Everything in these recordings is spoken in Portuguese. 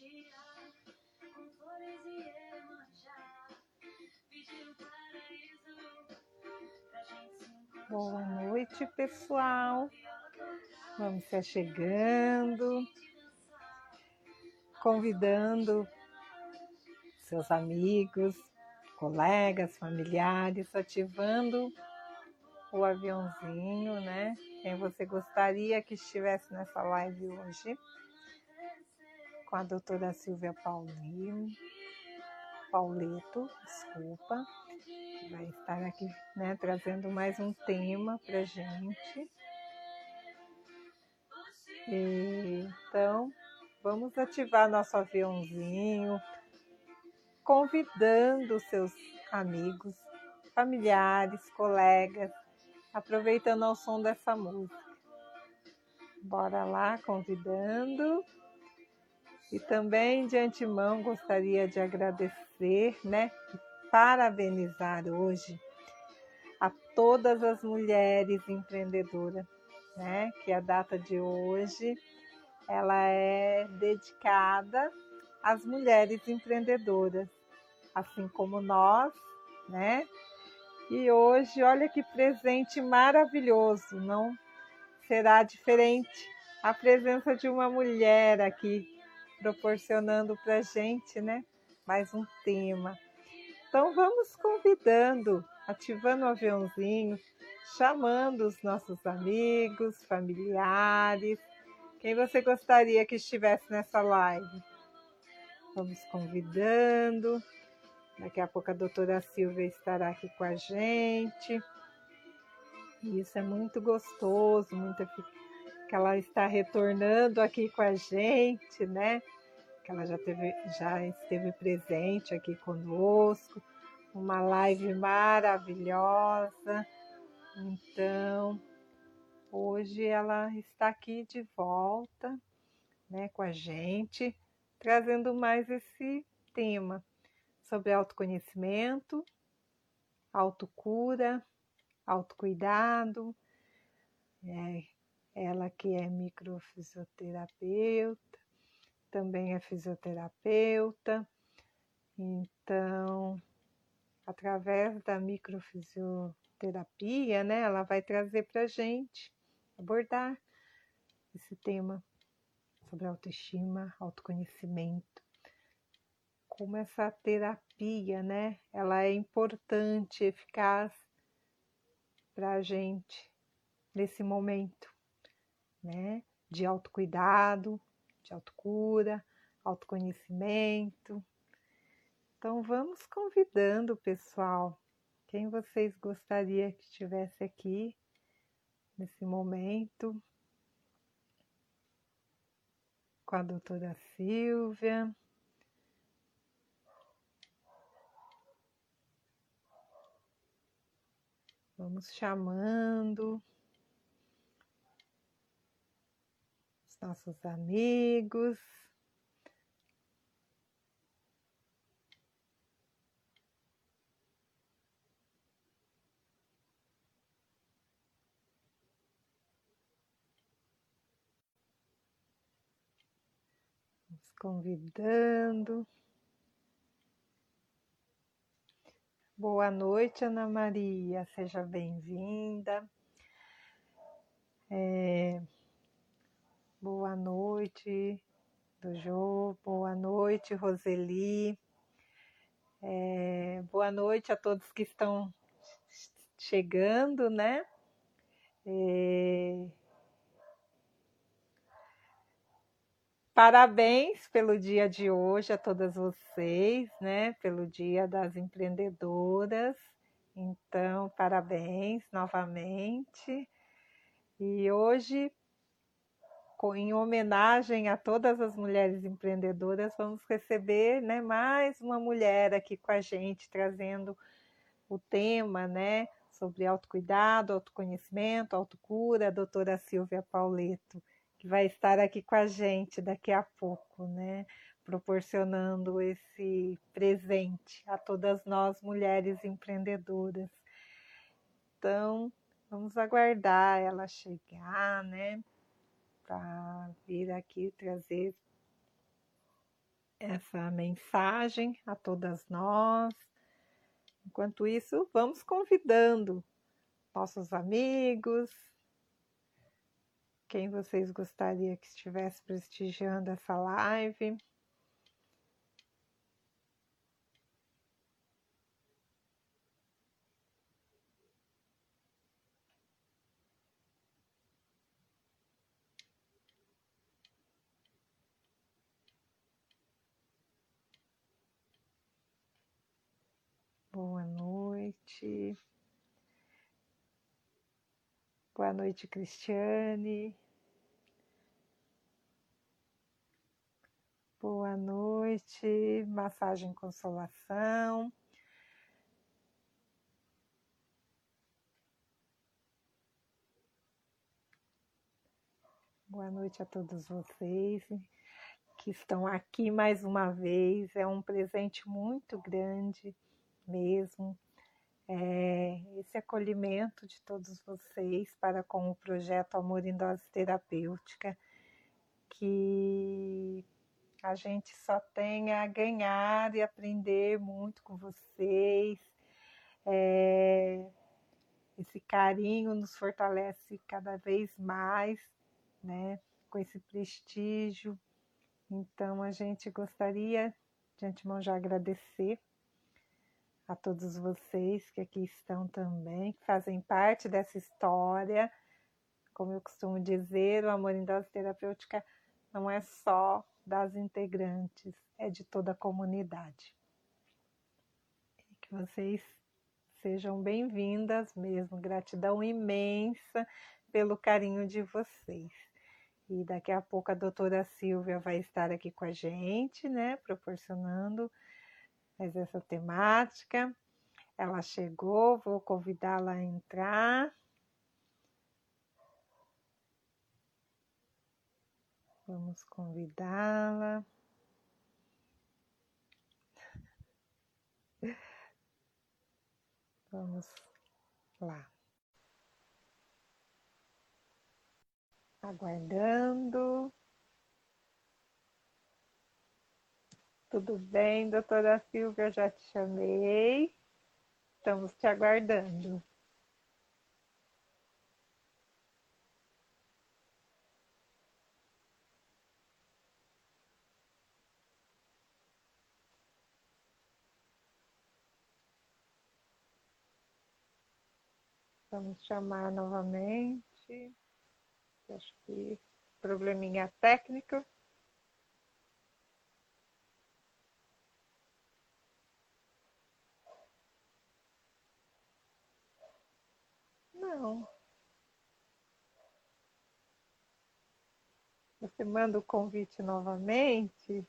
com flores e. Pediu paraíso pra gente se. Boa noite, pessoal. Vamos se chegando, convidando seus amigos, colegas, familiares, ativando o aviãozinho, né? Quem você gostaria que estivesse nessa live hoje? Com a doutora Silvia Paulino, Pauleto, desculpa vai estar aqui né, trazendo mais um tema para gente. então, vamos ativar nosso aviãozinho, convidando seus amigos, familiares, colegas, aproveitando o som dessa música. Bora lá, convidando. E também de antemão gostaria de agradecer, né, parabenizar hoje a todas as mulheres empreendedoras, né? Que a data de hoje ela é dedicada às mulheres empreendedoras, assim como nós, né? E hoje, olha que presente maravilhoso, não será diferente a presença de uma mulher aqui proporcionando para gente, né? Mais um tema. Então vamos convidando, ativando o aviãozinho, chamando os nossos amigos, familiares, quem você gostaria que estivesse nessa live. Vamos convidando. Daqui a pouco a doutora Silvia estará aqui com a gente. Isso é muito gostoso, muito que ela está retornando aqui com a gente, né? que ela já, teve, já esteve presente aqui conosco, uma live maravilhosa. Então, hoje ela está aqui de volta, né, com a gente, trazendo mais esse tema sobre autoconhecimento, autocura, autocuidado. É, ela que é microfisioterapeuta, também é fisioterapeuta. Então, através da microfisioterapia, né, ela vai trazer para a gente abordar esse tema sobre autoestima, autoconhecimento. Como essa terapia, né, ela é importante, eficaz para a gente nesse momento, né, de autocuidado, de autocura, autoconhecimento. Então vamos convidando o pessoal, quem vocês gostariam que estivesse aqui nesse momento com a doutora Silvia. Vamos chamando. Nossos amigos. Nos convidando. Boa noite, Ana Maria, seja bem-vinda. É, Boa noite, Dojo. Boa noite, Roseli. É, boa noite a todos que estão chegando, né? É, parabéns pelo dia de hoje a todas vocês, né? Pelo dia das empreendedoras. Então, parabéns novamente. E hoje em homenagem a todas as mulheres empreendedoras, vamos receber né, mais uma mulher aqui com a gente, trazendo o tema né, sobre autocuidado, autoconhecimento, autocura, a doutora Silvia Pauleto, que vai estar aqui com a gente daqui a pouco, né, proporcionando esse presente a todas nós mulheres empreendedoras. Então, vamos aguardar ela chegar, né? Para vir aqui trazer essa mensagem a todas nós. Enquanto isso, vamos convidando nossos amigos, quem vocês gostariam que estivesse prestigiando essa live. Boa noite. Boa noite, Cristiane. Boa noite, massagem consolação. Boa noite a todos vocês que estão aqui mais uma vez. É um presente muito grande mesmo. É, esse acolhimento de todos vocês para com o projeto Amor em Dose Terapêutica, que a gente só tem a ganhar e aprender muito com vocês. É, esse carinho nos fortalece cada vez mais, né? Com esse prestígio. Então, a gente gostaria de antemão já agradecer a todos vocês que aqui estão também, que fazem parte dessa história. Como eu costumo dizer, o Amor em Dose Terapêutica não é só das integrantes, é de toda a comunidade. Que vocês sejam bem-vindas mesmo. Gratidão imensa pelo carinho de vocês. E daqui a pouco a doutora Silvia vai estar aqui com a gente, né, proporcionando mas essa temática. Ela chegou, vou convidá-la a entrar. Vamos convidá-la. Vamos lá. Aguardando. Tudo bem, doutora Silvia? Já te chamei. Estamos te aguardando. Vamos chamar novamente. Acho que probleminha técnico. Não. Você manda o convite novamente?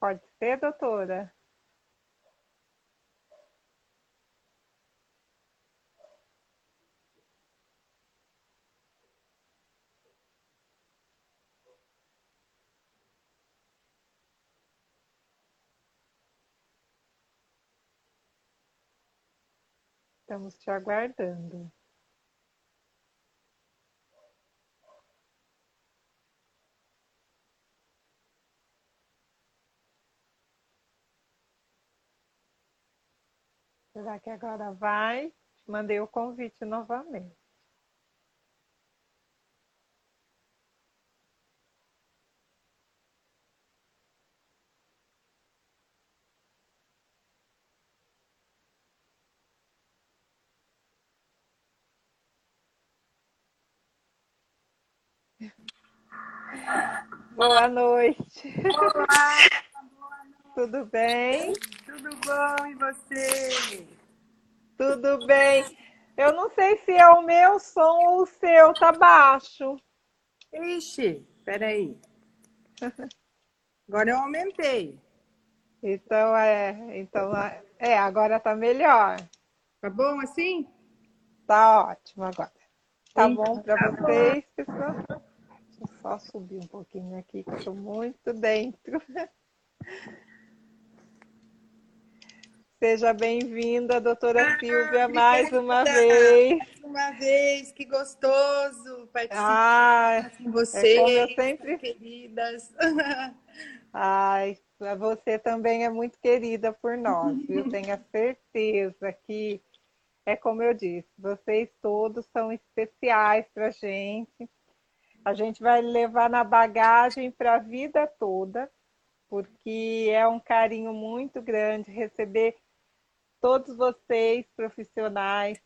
Pode ser, doutora? Estamos te aguardando. Será que agora vai? Mandei o convite novamente. Boa noite. Olá. Tudo bem? Tudo bom e você? Tudo bem. Eu não sei se é o meu som ou o seu, tá baixo. Ixi, peraí. Agora eu aumentei. Então é, então é, agora tá melhor. Tá bom assim? Tá ótimo agora. Tá Então, bom para tá vocês, pessoal? Eu só subir um pouquinho aqui, que eu tô muito dentro. Seja bem-vinda, doutora Ah, Silvia, mais uma vez. Mais uma vez, que gostoso participar Ai, com é vocês, como eu sempre. queridas. Ai, Você também é muito querida por nós, viu? Tenha certeza que é como eu disse, vocês todos são especiais para a gente. A gente vai levar na bagagem para a vida toda, porque é um carinho muito grande receber todos vocês, profissionais,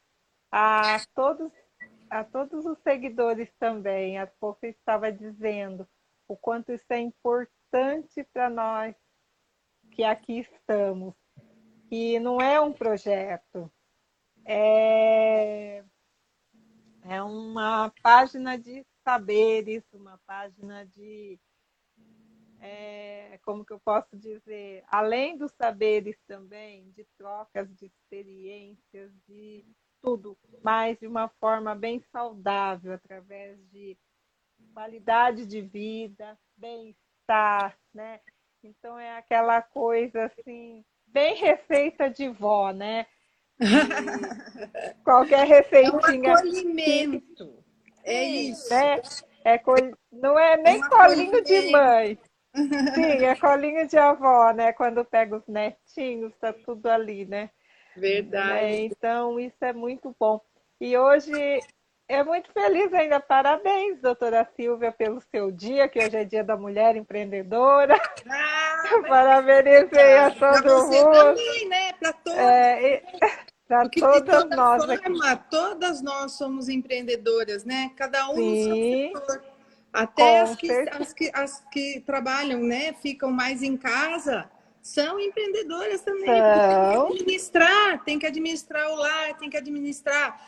a todos, a todos os seguidores também. A Fofa estava dizendo o quanto isso é importante para nós que aqui estamos. E não é um projeto, é, é uma página de saberes, uma página de. É, como que eu posso dizer? Além dos saberes também, de trocas de experiências, de tudo, mas de uma forma bem saudável, através de qualidade de vida, bem-estar, né? Então é aquela coisa assim, bem receita de vó, né? qualquer receitinha. É um acolhimento. É isso. Né? É col... Não é nem é colinho de mãe. Sim, é colinho de avó, né? Quando pega os netinhos, tá tudo ali, né? Verdade. É, então, isso é muito bom. E hoje é muito feliz ainda. Parabéns, doutora Silvia, pelo seu dia, que hoje é dia da mulher empreendedora. Ah, Parabenizei a todo pra você mundo. também, né? Para todos. É, para todas nós forma, aqui. Todas nós somos empreendedoras, né? Cada um Sim, no seu setor. Até as que, as que, as que trabalham, né? Ficam mais em casa são empreendedoras também. São. Tem que administrar, tem que administrar o lar, tem que administrar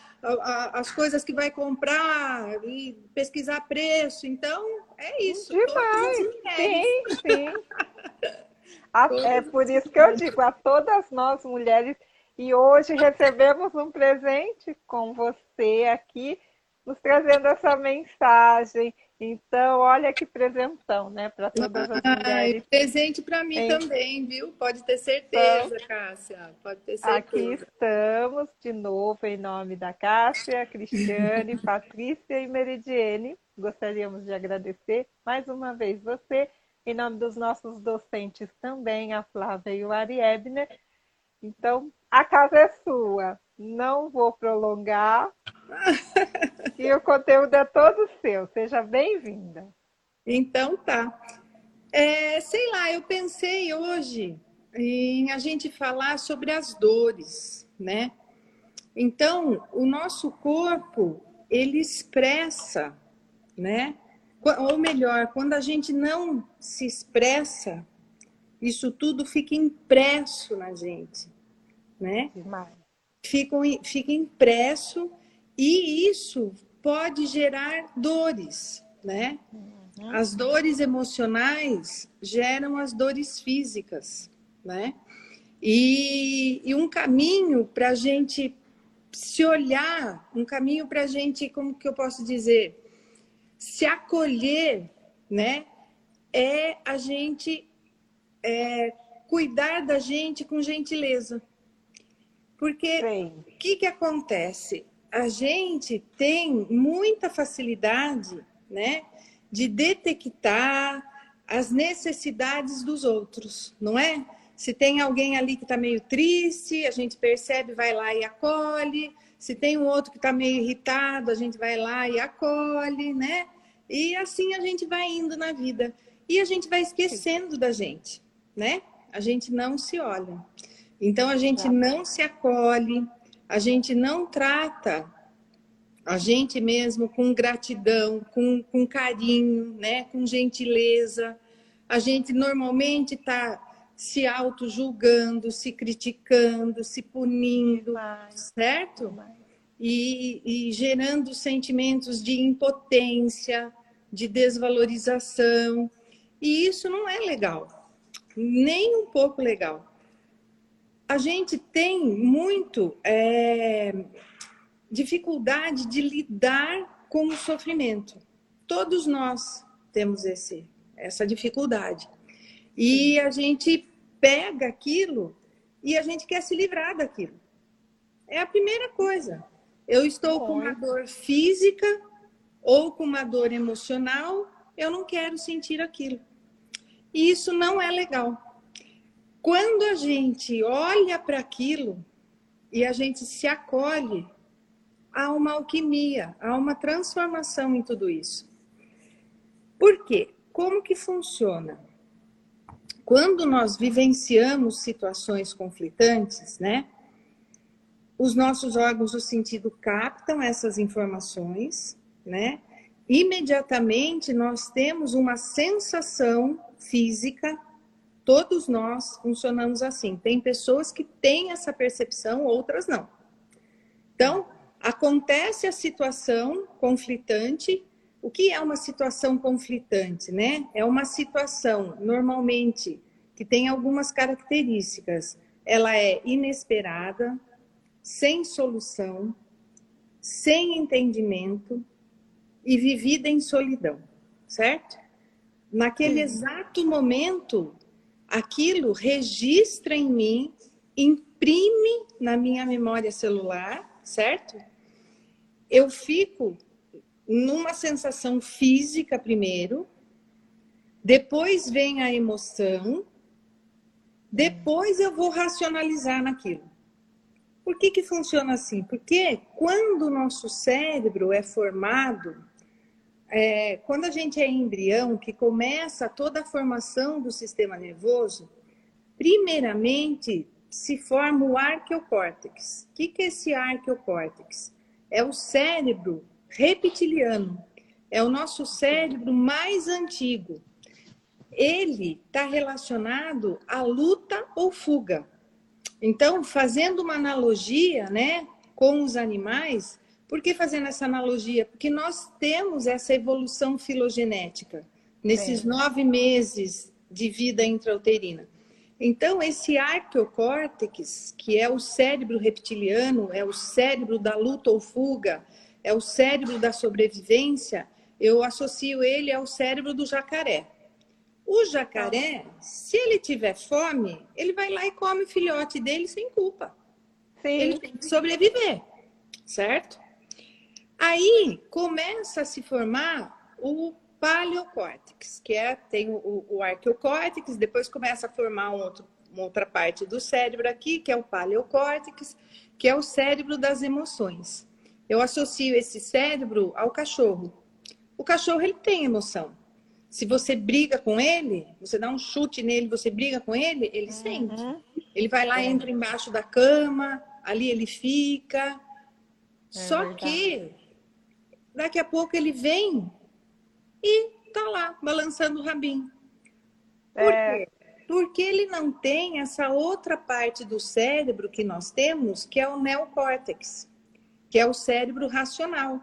as coisas que vai comprar e pesquisar preço. Então, é isso. Demais. Sim, sim. é por isso que eu digo, a todas nós mulheres, e hoje recebemos um presente com você aqui, nos trazendo essa mensagem então, olha que presentão, né, para todas as mulheres. presente para mim também, viu? Pode ter certeza, então, Cássia. Pode ter certeza. Aqui estamos de novo em nome da Cássia, Cristiane, Patrícia e Meridiene. Gostaríamos de agradecer mais uma vez você, em nome dos nossos docentes também, a Flávia e o Ari Ebner. Então, a casa é sua. Não vou prolongar. e o conteúdo é todo seu. Seja bem-vinda. Então tá. É, sei lá, eu pensei hoje em a gente falar sobre as dores, né? Então, o nosso corpo, ele expressa, né? Ou melhor, quando a gente não se expressa, isso tudo fica impresso na gente, né? Demais. Fica, fica impresso e isso pode gerar dores, né? Uhum. As dores emocionais geram as dores físicas, né? E, e um caminho para a gente se olhar, um caminho para a gente, como que eu posso dizer, se acolher, né? É a gente é, cuidar da gente com gentileza. Porque o que, que acontece? A gente tem muita facilidade né, de detectar as necessidades dos outros, não é? Se tem alguém ali que está meio triste, a gente percebe, vai lá e acolhe. Se tem um outro que está meio irritado, a gente vai lá e acolhe, né? E assim a gente vai indo na vida. E a gente vai esquecendo da gente, né? A gente não se olha. Então a gente não se acolhe, a gente não trata a gente mesmo com gratidão, com, com carinho, né? com gentileza. A gente normalmente está se auto-julgando, se criticando, se punindo, certo? E, e gerando sentimentos de impotência, de desvalorização. E isso não é legal, nem um pouco legal a gente tem muito é, dificuldade de lidar com o sofrimento. Todos nós temos esse, essa dificuldade. E a gente pega aquilo e a gente quer se livrar daquilo. É a primeira coisa. Eu estou com uma dor física ou com uma dor emocional, eu não quero sentir aquilo. E isso não é legal. Quando a gente olha para aquilo e a gente se acolhe, há uma alquimia, há uma transformação em tudo isso. Por quê? Como que funciona? Quando nós vivenciamos situações conflitantes, né? Os nossos órgãos do sentido captam essas informações, né? Imediatamente nós temos uma sensação física, todos nós funcionamos assim. Tem pessoas que têm essa percepção, outras não. Então, acontece a situação conflitante. O que é uma situação conflitante, né? É uma situação normalmente que tem algumas características. Ela é inesperada, sem solução, sem entendimento e vivida em solidão, certo? Naquele exato momento, aquilo registra em mim, imprime na minha memória celular, certo? Eu fico numa sensação física primeiro, depois vem a emoção, depois eu vou racionalizar naquilo. Por que, que funciona assim? Porque quando o nosso cérebro é formado, é, quando a gente é embrião, que começa toda a formação do sistema nervoso, primeiramente se forma o arqueocórtex. O que, que é esse arqueocórtex? É o cérebro reptiliano. É o nosso cérebro mais antigo. Ele está relacionado à luta ou fuga. Então, fazendo uma analogia, né, com os animais, por que fazendo essa analogia? Porque nós temos essa evolução filogenética nesses é. nove meses de vida intrauterina. Então, esse arqueocórtex, que é o cérebro reptiliano, é o cérebro da luta ou fuga, é o cérebro da sobrevivência, eu associo ele ao cérebro do jacaré. O jacaré, se ele tiver fome, ele vai lá e come o filhote dele sem culpa. Sim. Ele tem que sobreviver, certo? Aí começa a se formar o paleocórtex, que é tem o, o arqueocórtex, depois começa a formar um outro, uma outra parte do cérebro aqui, que é o paleocórtex, que é o cérebro das emoções. Eu associo esse cérebro ao cachorro. O cachorro ele tem emoção. Se você briga com ele, você dá um chute nele, você briga com ele, ele uhum. sente. Ele vai lá, entra embaixo da cama, ali ele fica. É Só verdade. que daqui a pouco ele vem e tá lá, balançando o rabinho. Por é... quê? Porque ele não tem essa outra parte do cérebro que nós temos, que é o neocórtex, que é o cérebro racional.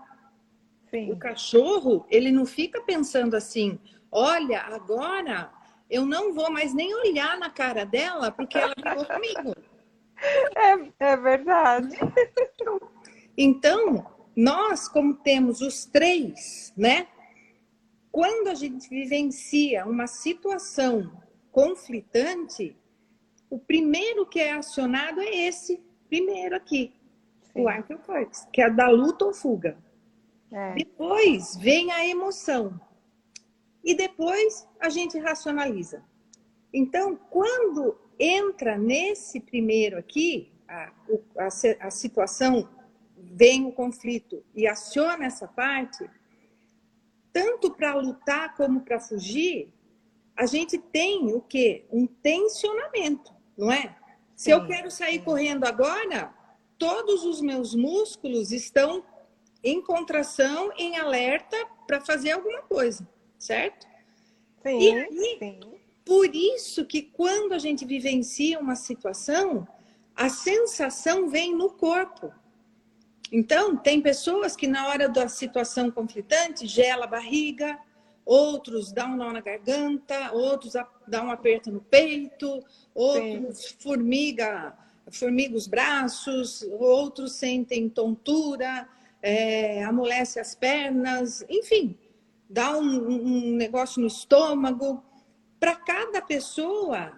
Sim. O cachorro, ele não fica pensando assim, olha, agora eu não vou mais nem olhar na cara dela porque ela brigou comigo. É, é verdade. Então, nós, como temos os três, né? Quando a gente vivencia uma situação conflitante, o primeiro que é acionado é esse primeiro aqui, Sim. o arqueocórtex, que é da luta ou fuga. É. Depois vem a emoção, e depois a gente racionaliza. Então, quando entra nesse primeiro aqui, a, a, a situação vem o conflito e aciona essa parte, tanto para lutar como para fugir, a gente tem o quê? Um tensionamento, não é? Se sim, eu quero sair correndo agora, todos os meus músculos estão em contração, em alerta para fazer alguma coisa certo? Sim, e aí, sim. por isso que quando a gente vivencia uma situação, a sensação vem no corpo. Então, tem pessoas que na hora da situação conflitante gela a barriga, outros dão um nó na garganta, outros dão um aperto no peito, outros Sim. formiga, formiga os braços, outros sentem tontura, é, amolece as pernas, enfim dá um, um negócio no estômago. Para cada pessoa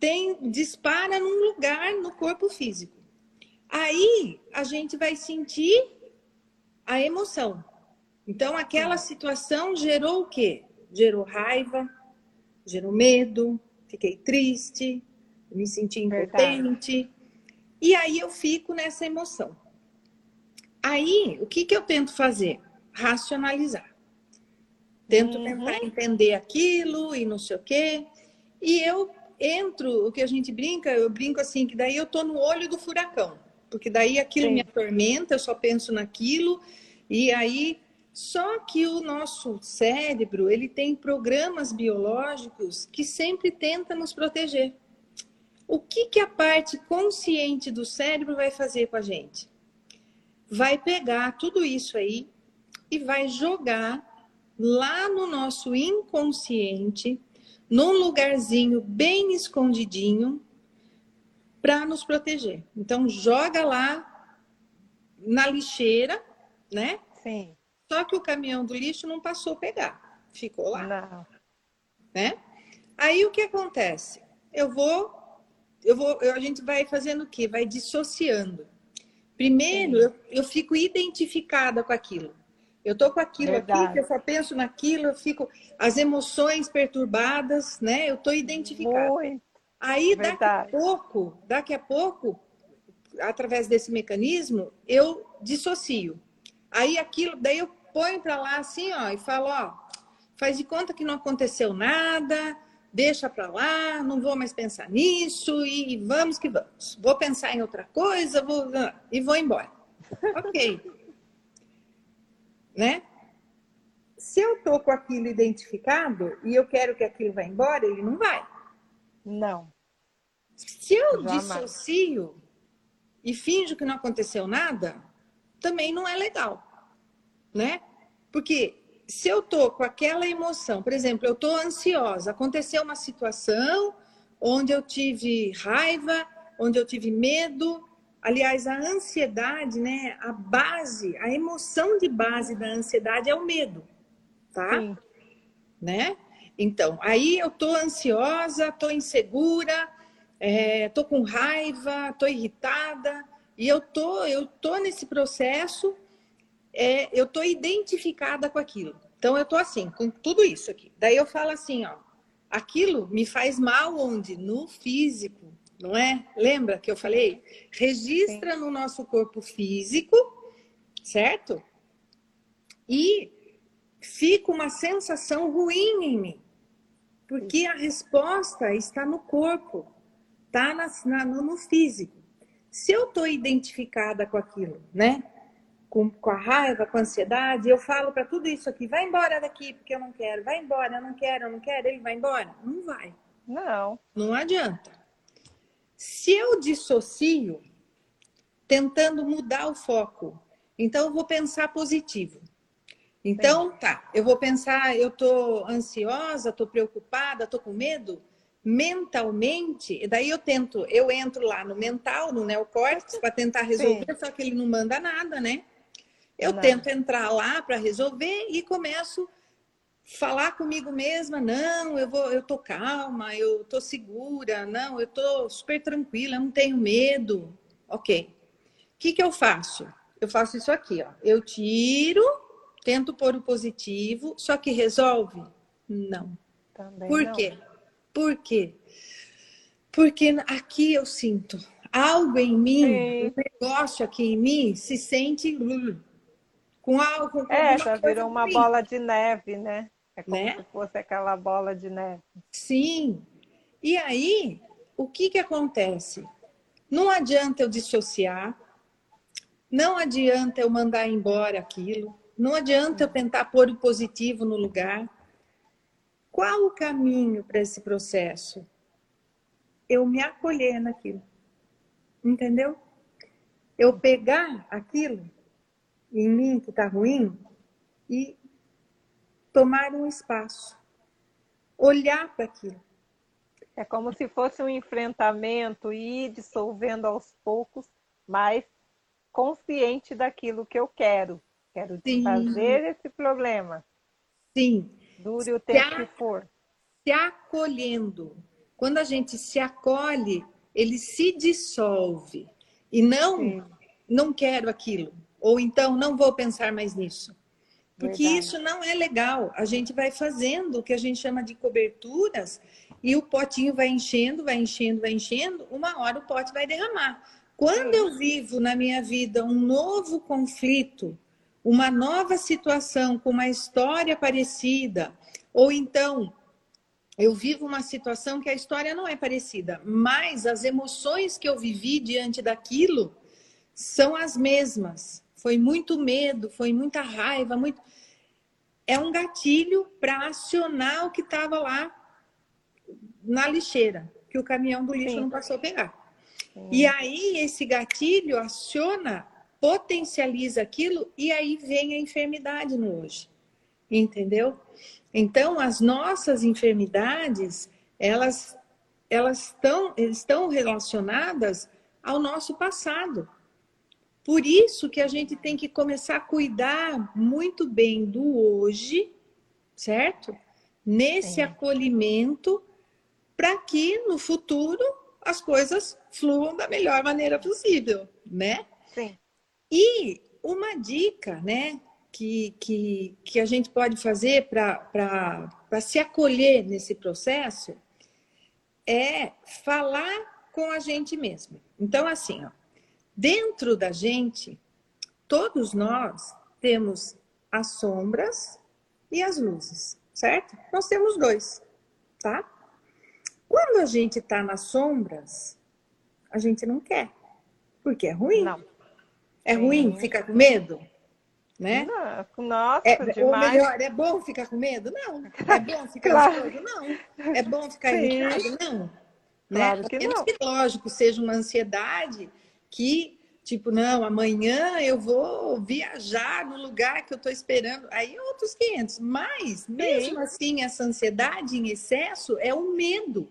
tem dispara num lugar no corpo físico. Aí a gente vai sentir a emoção. Então aquela situação gerou o quê? Gerou raiva, gerou medo, fiquei triste, me sentir impotente. Verdade. E aí eu fico nessa emoção. Aí, o que, que eu tento fazer? Racionalizar. Tento uhum. tentar entender aquilo e não sei o quê. E eu entro, o que a gente brinca, eu brinco assim, que daí eu tô no olho do furacão. Porque daí aquilo Sim. me atormenta, eu só penso naquilo. E aí, só que o nosso cérebro, ele tem programas biológicos que sempre tenta nos proteger. O que, que a parte consciente do cérebro vai fazer com a gente? Vai pegar tudo isso aí e vai jogar lá no nosso inconsciente, num lugarzinho bem escondidinho, para nos proteger. Então, joga lá na lixeira, né? Sim. Só que o caminhão do lixo não passou a pegar, ficou lá. Não. Né? Aí o que acontece? Eu vou eu vou, eu, a gente vai fazendo o quê? Vai dissociando. Primeiro, eu, eu, fico identificada com aquilo. Eu tô com aquilo Verdade. aqui, eu só penso naquilo, eu fico as emoções perturbadas, né? Eu tô identificada. Muito. Aí Verdade. daqui a pouco, daqui a pouco, através desse mecanismo, eu dissocio. Aí aquilo, daí eu ponho para lá assim, ó, e falo, ó, faz de conta que não aconteceu nada, deixa para lá, não vou mais pensar nisso e vamos que vamos. Vou pensar em outra coisa, vou e vou embora. ok. né? Se eu tô com aquilo identificado e eu quero que aquilo vá embora, ele não vai. Não. Se eu Jamais. dissocio e finjo que não aconteceu nada, também não é legal, né? Porque se eu tô com aquela emoção, por exemplo, eu tô ansiosa, aconteceu uma situação onde eu tive raiva, onde eu tive medo, aliás, a ansiedade, né, a base, a emoção de base da ansiedade é o medo, tá? Sim. Né? Então, aí eu tô ansiosa, tô insegura, é, tô com raiva, tô irritada, e eu tô, eu tô nesse processo é, eu tô identificada com aquilo. Então eu tô assim, com tudo isso aqui. Daí eu falo assim, ó, aquilo me faz mal onde? No físico, não é? Lembra que eu falei? Registra Sim. no nosso corpo físico, certo? E fica uma sensação ruim em mim. Porque a resposta está no corpo, está no físico. Se eu estou identificada com aquilo, né? com, com a raiva, com a ansiedade, eu falo para tudo isso aqui, vai embora daqui, porque eu não quero, vai embora, eu não quero, eu não quero, ele vai embora. Não vai. Não. Não adianta. Se eu dissocio, tentando mudar o foco, então eu vou pensar positivo. Então, tá, eu vou pensar, eu tô ansiosa, tô preocupada, tô com medo, mentalmente, e daí eu tento, eu entro lá no mental, no neocórtex, para tentar resolver, Sim. só que ele não manda nada, né? Eu não. tento entrar lá para resolver e começo falar comigo mesma, não, eu vou, eu tô calma, eu tô segura, não, eu tô super tranquila, eu não tenho medo. OK. O que que eu faço? Eu faço isso aqui, ó. Eu tiro, tento pôr o positivo, só que resolve? Não. Também Por não. quê? Por quê? Porque aqui eu sinto algo em mim, Sim. um negócio aqui em mim se sente com álcool. Com é, já virou uma ruim. bola de neve, né? É como né? se fosse aquela bola de neve. Sim. E aí, o que que acontece? Não adianta eu dissociar, não adianta eu mandar embora aquilo, não adianta eu tentar pôr o positivo no lugar. Qual o caminho para esse processo? Eu me acolher naquilo. Entendeu? Eu pegar aquilo em mim que está ruim e tomar um espaço, olhar para aquilo. É como se fosse um enfrentamento e ir dissolvendo aos poucos, mas consciente daquilo que eu quero. Quero fazer esse problema. Sim. Dure o tempo que for. Se acolhendo. Quando a gente se acolhe, ele se dissolve. E não, Sim. não quero aquilo. Ou então, não vou pensar mais nisso. Porque Verdade. isso não é legal. A gente vai fazendo o que a gente chama de coberturas e o potinho vai enchendo, vai enchendo, vai enchendo, uma hora o pote vai derramar. Quando eu vivo na minha vida um novo conflito, uma nova situação com uma história parecida, ou então eu vivo uma situação que a história não é parecida, mas as emoções que eu vivi diante daquilo são as mesmas. Foi muito medo, foi muita raiva, muito. É um gatilho para acionar o que estava lá na lixeira, que o caminhão do lixo Sim. não passou a pegar. Sim. E aí esse gatilho aciona, potencializa aquilo e aí vem a enfermidade no hoje. Entendeu? Então, as nossas enfermidades, elas, elas estão, estão relacionadas ao nosso passado. Por isso que a gente tem que começar a cuidar muito bem do hoje, certo? Nesse Sim. acolhimento, para que no futuro as coisas fluam da melhor maneira possível, né? Sim. E uma dica, né, que, que, que a gente pode fazer para se acolher nesse processo é falar com a gente mesmo. Então, assim, ó, dentro da gente, todos nós temos as sombras e as luzes, certo? Nós temos dois, tá? Quando a gente está nas sombras, a gente não quer, porque é ruim. Não. É ruim, fica com medo? né? Nossa, é, Ou melhor, é bom ficar com medo? Não. É bom ficar claro. ansioso? Não. É bom ficar irritado? Não. Né? Claro que não. que, lógico, seja uma ansiedade que, tipo, não, amanhã eu vou viajar no lugar que eu estou esperando. Aí é outros 500. Mas, mesmo Sim. assim, essa ansiedade em excesso é um medo.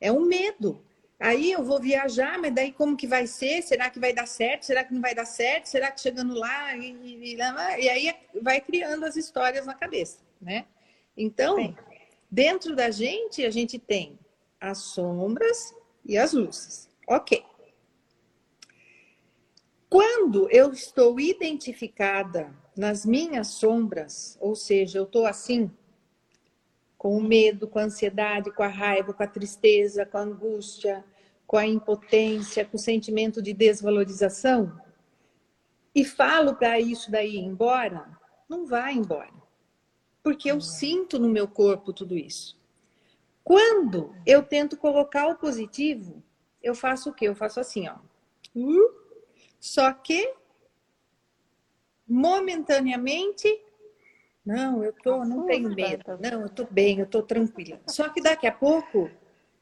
É um medo. Aí eu vou viajar, mas daí como que vai ser? Será que vai dar certo? Será que não vai dar certo? Será que chegando lá e, e, e aí vai criando as histórias na cabeça, né? Então, Sim. dentro da gente a gente tem as sombras e as luzes. Ok. Quando eu estou identificada nas minhas sombras, ou seja, eu estou assim, com o medo, com a ansiedade, com a raiva, com a tristeza, com a angústia, com a impotência, com o sentimento de desvalorização, e falo para isso daí embora, não vai embora. Porque eu sinto no meu corpo tudo isso. Quando eu tento colocar o positivo, eu faço o quê? Eu faço assim, ó. Uh, só que momentaneamente não, eu tô, não tenho medo. Não, eu tô bem, eu tô tranquila. Só que daqui a pouco,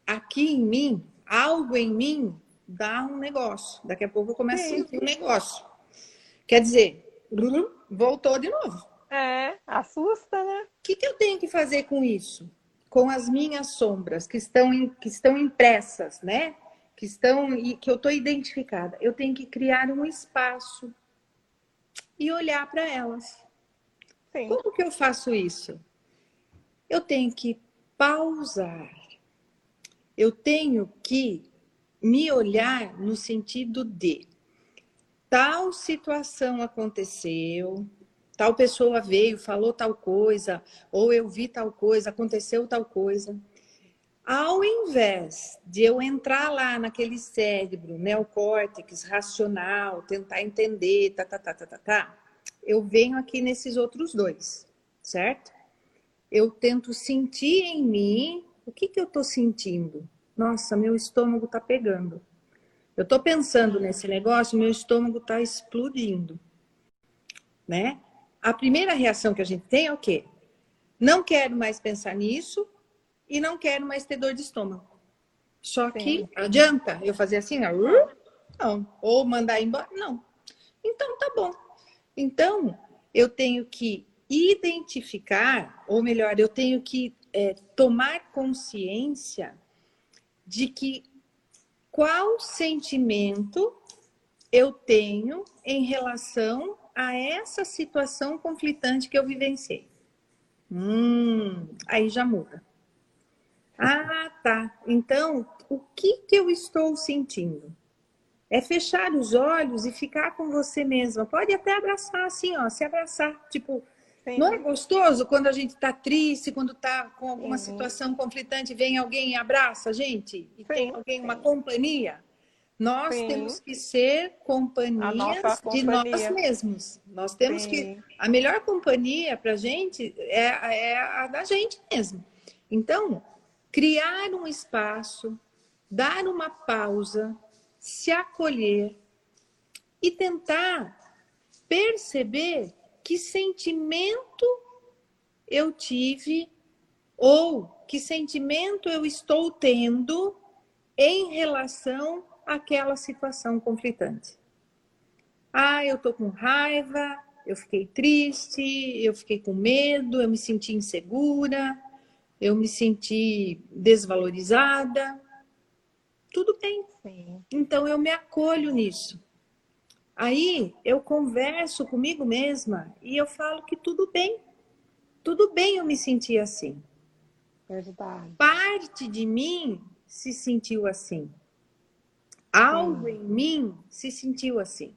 aqui em mim, algo em mim dá um negócio. Daqui a pouco eu começo Sim. a sentir um negócio. Quer dizer, voltou de novo. É, assusta, né? O que, que eu tenho que fazer com isso? Com as minhas sombras que estão, em, que estão impressas, né? Que estão e que eu estou identificada. Eu tenho que criar um espaço e olhar para elas. Sim. Como que eu faço isso? Eu tenho que pausar eu tenho que me olhar no sentido de tal situação aconteceu, tal pessoa veio, falou tal coisa, ou eu vi tal coisa, aconteceu tal coisa. Ao invés de eu entrar lá naquele cérebro, neocórtex, racional, tentar entender, tá, tá, tá, tá, tá, tá, eu venho aqui nesses outros dois, certo? Eu tento sentir em mim o que, que eu estou sentindo? Nossa, meu estômago está pegando. Eu estou pensando nesse negócio, meu estômago está explodindo. Né? A primeira reação que a gente tem é o quê? Não quero mais pensar nisso e não quero mais ter dor de estômago. Só que Sim. adianta eu fazer assim? Não. Ou mandar embora? Não. Então tá bom. Então eu tenho que identificar, ou melhor, eu tenho que é, tomar consciência de que qual sentimento eu tenho em relação a essa situação conflitante que eu vivenciei. Hum, aí já muda. Ah, tá. Então, o que, que eu estou sentindo? É fechar os olhos e ficar com você mesma. Pode até abraçar assim, ó, se abraçar, tipo, Sim. Não é gostoso quando a gente está triste, quando está com alguma Sim. situação conflitante, vem alguém e abraça a gente? E Sim. tem alguém, uma companhia? Nós temos que ser companhias de nós mesmos. Nós temos que. A melhor companhia para a gente é, é a da gente mesmo. Então, criar um espaço, dar uma pausa, se acolher e tentar perceber que sentimento eu tive ou que sentimento eu estou tendo em relação àquela situação conflitante. Ah, eu tô com raiva, eu fiquei triste, eu fiquei com medo, eu me senti insegura, eu me senti desvalorizada. Tudo bem. Sim. Então eu me acolho nisso. Aí eu converso comigo mesma e eu falo que tudo bem. Tudo bem eu me sentir assim. Verdade. Parte de mim se sentiu assim. Algo em mim se sentiu assim.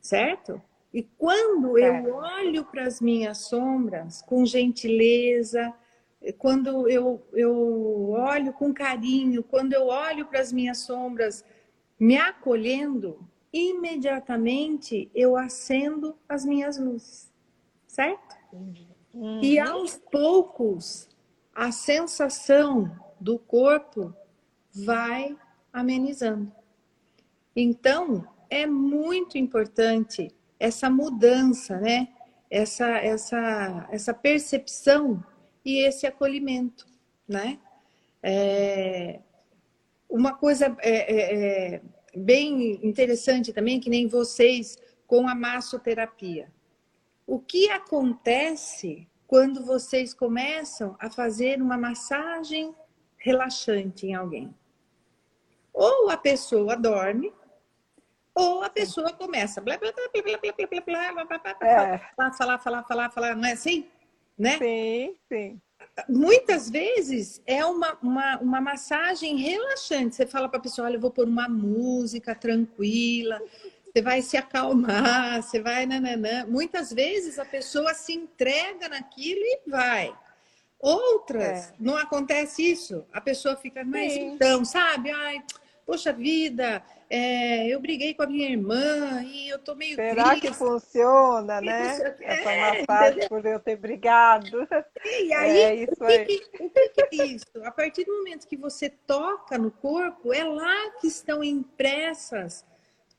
Certo? E quando certo. eu olho para as minhas sombras com gentileza, quando eu, eu olho com carinho, quando eu olho para as minhas sombras me acolhendo, imediatamente eu acendo as minhas luzes, certo? Uhum. E aos poucos a sensação do corpo vai amenizando. Então, é muito importante essa mudança, né? Essa, essa, essa percepção e esse acolhimento, né? É, uma coisa é, é, é bem interessante também, que nem vocês com a massoterapia. O que acontece quando vocês começam a fazer uma massagem relaxante em alguém? Ou a pessoa dorme, ou a pessoa começa blá, blá, blá, blá, blá, blá, blá, blá, blá, blá, é. falar, falar, falar, falar, falar, não é assim? Né? Sim, sim muitas vezes é uma, uma, uma massagem relaxante. Você fala para a pessoa: olha, eu vou pôr uma música tranquila, você vai se acalmar, você vai. Nananã. Muitas vezes a pessoa se entrega naquilo e vai. Outras, é. não acontece isso. A pessoa fica, mas Sim. então, sabe? Ai, poxa vida, é, eu briguei com a minha irmã e eu tô meio Será triste. que funciona, né? Essa é, massagem por eu ter brigado. E aí, é, isso o, que, o que, que é isso? A partir do momento que você toca no corpo, é lá que estão impressas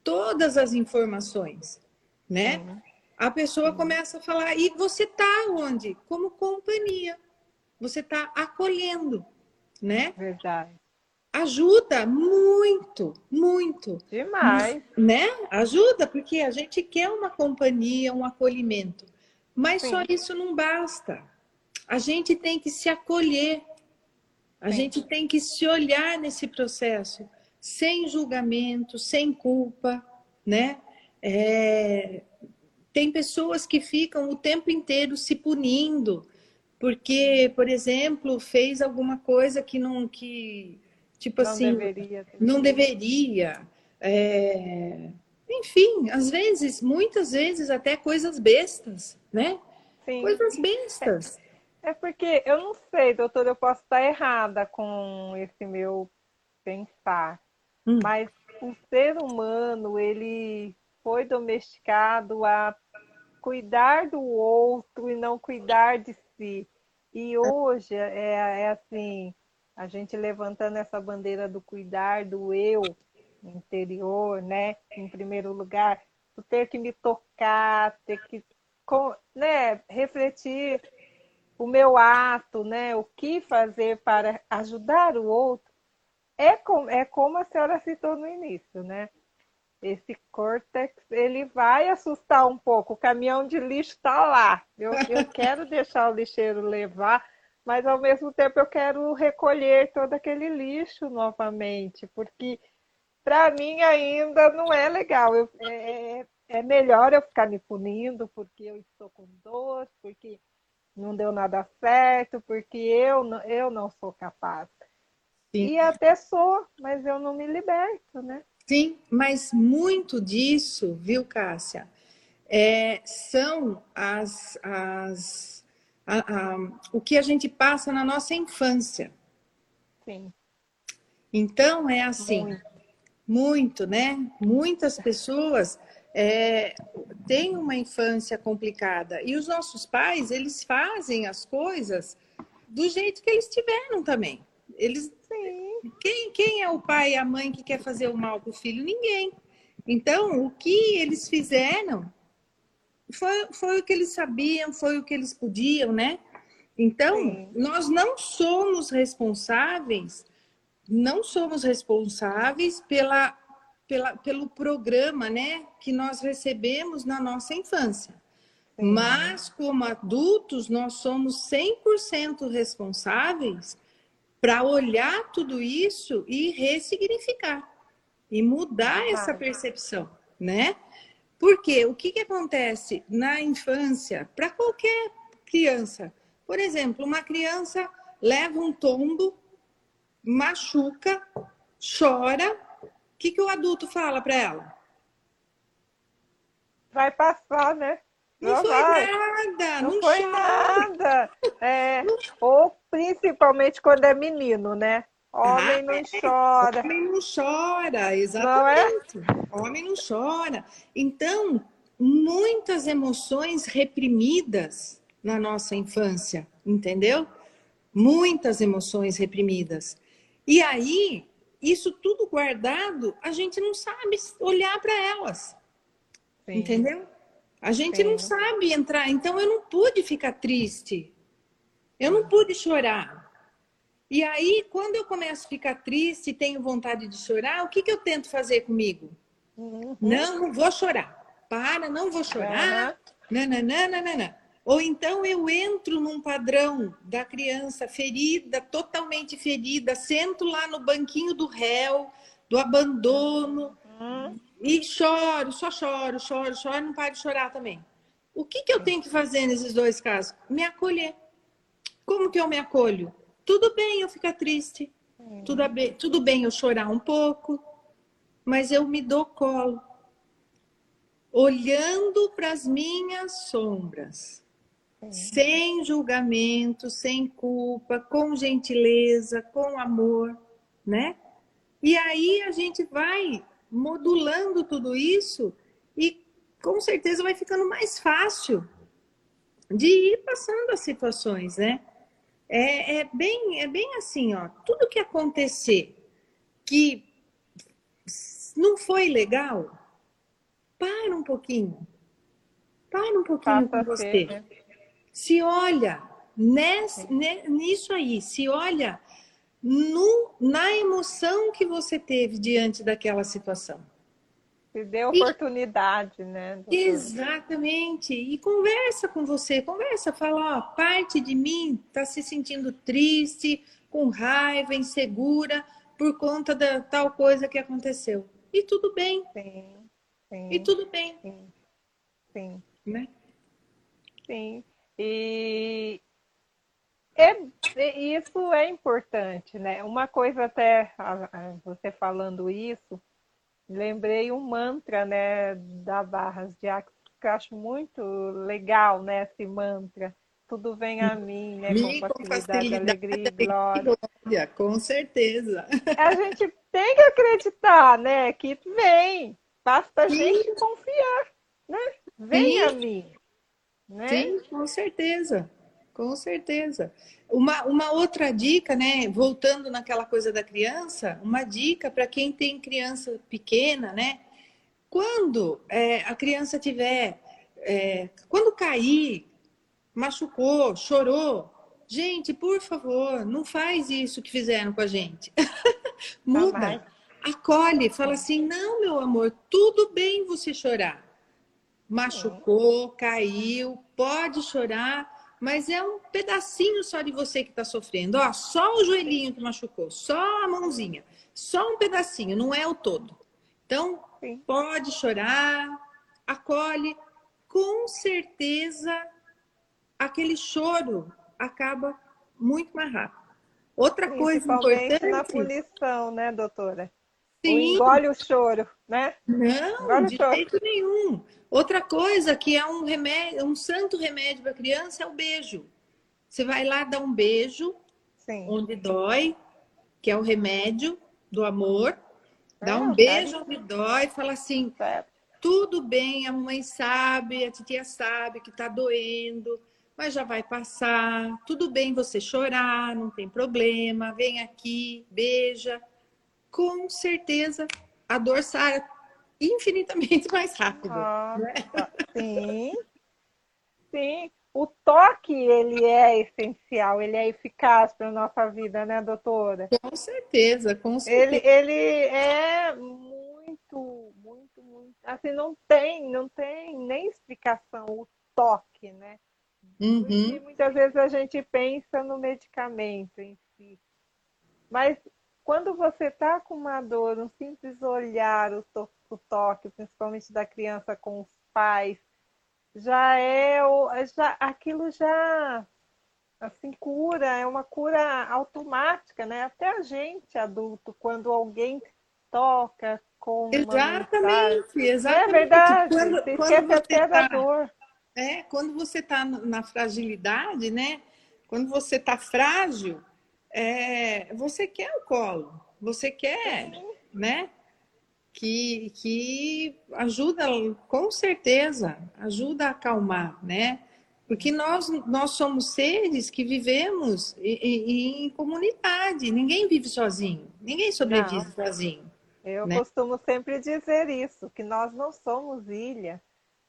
todas as informações, né? Uhum. A pessoa uhum. começa a falar, e você tá onde? Como companhia. Você tá acolhendo, né? Verdade ajuda muito, muito. Demais. Né? Ajuda, porque a gente quer uma companhia, um acolhimento. Mas Sim. só isso não basta. A gente tem que se acolher. A Sim. gente tem que se olhar nesse processo, sem julgamento, sem culpa, né? É... Tem pessoas que ficam o tempo inteiro se punindo, porque, por exemplo, fez alguma coisa que não que Tipo não assim, deveria não deveria. É... Enfim, às vezes, muitas vezes até coisas bestas, né? Sim. Coisas bestas. É, é porque eu não sei, doutor, eu posso estar errada com esse meu pensar, hum. mas o ser humano, ele foi domesticado a cuidar do outro e não cuidar de si. E hoje é, é assim, a gente levantando essa bandeira do cuidar do eu interior, né? Em primeiro lugar, ter que me tocar, ter que né, refletir o meu ato, né? O que fazer para ajudar o outro. É como, é como a senhora citou no início, né? Esse córtex, ele vai assustar um pouco. O caminhão de lixo está lá. Eu, eu quero deixar o lixeiro levar, mas ao mesmo tempo eu quero recolher todo aquele lixo novamente, porque para mim ainda não é legal. Eu, é, é melhor eu ficar me punindo porque eu estou com dor, porque não deu nada certo, porque eu, eu não sou capaz. Sim. E até sou, mas eu não me liberto, né? Sim, mas muito disso, viu, Cássia? é, são as, as, a, a, o que a gente passa na nossa infância. Sim. Então, é assim, muito, muito né? Muitas pessoas é, têm uma infância complicada. E os nossos pais, eles fazem as coisas do jeito que eles tiveram também. Eles, quem, quem é o pai e a mãe que quer fazer o mal para o filho? Ninguém. Então, o que eles fizeram foi, foi o que eles sabiam, foi o que eles podiam, né? Então, Sim. nós não somos responsáveis, não somos responsáveis pela, pela, pelo programa, né, que nós recebemos na nossa infância. Sim. Mas, como adultos, nós somos 100% responsáveis para olhar tudo isso e ressignificar e mudar essa percepção, né? Porque o que, que acontece na infância, para qualquer criança? Por exemplo, uma criança leva um tombo, machuca, chora, o que, que o adulto fala para ela? Vai passar, né? Não, não foi vai. nada, não, não foi chora. nada. É, ou principalmente quando é menino, né? Homem não chora. Homem não chora, exatamente. Não é? Homem não chora. Então, muitas emoções reprimidas na nossa infância, entendeu? Muitas emoções reprimidas. E aí, isso tudo guardado, a gente não sabe olhar para elas. Sim. Entendeu? A gente Sim. não sabe entrar. Então, eu não pude ficar triste. Eu não pude chorar. E aí, quando eu começo a ficar triste tenho vontade de chorar, o que, que eu tento fazer comigo? Uhum. Não, não vou chorar. Para, não vou chorar. Uhum. Nananana. Ou então eu entro num padrão da criança ferida, totalmente ferida, sento lá no banquinho do réu, do abandono, uhum. e choro, só choro, choro, choro, não paro de chorar também. O que, que eu tenho que fazer nesses dois casos? Me acolher. Como que eu me acolho? Tudo bem eu ficar triste, tudo, bem, tudo bem eu chorar um pouco, mas eu me dou colo, olhando para as minhas sombras, sem julgamento, sem culpa, com gentileza, com amor, né? E aí a gente vai modulando tudo isso e com certeza vai ficando mais fácil de ir passando as situações, né? É, é, bem, é bem assim, ó. Tudo que acontecer que não foi legal, para um pouquinho. Para um pouquinho Passa com você. Né? Se olha nesse, nisso aí, se olha no, na emoção que você teve diante daquela situação. Se dê oportunidade, e, né? Doutor? Exatamente. E conversa com você, conversa, fala, ó, parte de mim está se sentindo triste, com raiva, insegura, por conta da tal coisa que aconteceu. E tudo bem. Sim. sim e tudo bem. Sim. Sim. Né? Sim. E é, isso é importante, né? Uma coisa até você falando isso, lembrei um mantra, né, da Barras de Axis, que eu acho muito legal, né, esse mantra. Tudo vem a mim, né, com, facilidade, com facilidade, alegria e glória. glória. Com certeza. A gente tem que acreditar, né, que vem. Basta a gente confiar, né? Vem Sim. a mim. Né? Sim, com certeza. Com certeza. Uma, uma outra dica, né? Voltando naquela coisa da criança, uma dica para quem tem criança pequena, né? Quando é, a criança tiver, é, quando cair, machucou, chorou, gente, por favor, não faz isso que fizeram com a gente. Muda, acolhe, fala assim, não, meu amor, tudo bem você chorar. Machucou, caiu, pode chorar mas é um pedacinho só de você que está sofrendo. Ó, só o joelhinho que machucou, só a mãozinha, só um pedacinho, não é o todo. Então, Sim. pode chorar, acolhe. Com certeza, aquele choro acaba muito mais rápido. Outra coisa importante. na punição, né, doutora? Sim. engole o choro, né? Não, engole de jeito nenhum. Outra coisa que é um remédio, um santo remédio para criança é o beijo. Você vai lá dar um beijo Sim. onde dói, que é o remédio do amor. Dá um beijo onde dói, fala assim: tudo bem, a mãe sabe, a titia sabe que tá doendo, mas já vai passar. Tudo bem você chorar, não tem problema. Vem aqui, beija. Com certeza a dor sai infinitamente mais rápido. Ah, né? Sim, sim. O toque ele é essencial, ele é eficaz para a nossa vida, né, doutora? Com certeza, com certeza. Ele, ele é muito, muito, muito. Assim, não tem, não tem nem explicação o toque, né? Uhum. muitas vezes a gente pensa no medicamento em si. Mas quando você está com uma dor, um simples olhar, o, to o toque, principalmente da criança com os pais, já é já aquilo já assim cura, é uma cura automática, né? Até a gente adulto, quando alguém toca com exatamente, exatamente. É verdade. Quando, você quando até tá... da dor. É, quando você está na fragilidade, né? Quando você está frágil, é, você quer o colo, você quer, Sim. né? Que, que ajuda, com certeza, ajuda a acalmar, né? Porque nós, nós somos seres que vivemos em, em comunidade, ninguém vive sozinho, ninguém sobrevive não. sozinho. Eu né? costumo sempre dizer isso, que nós não somos ilha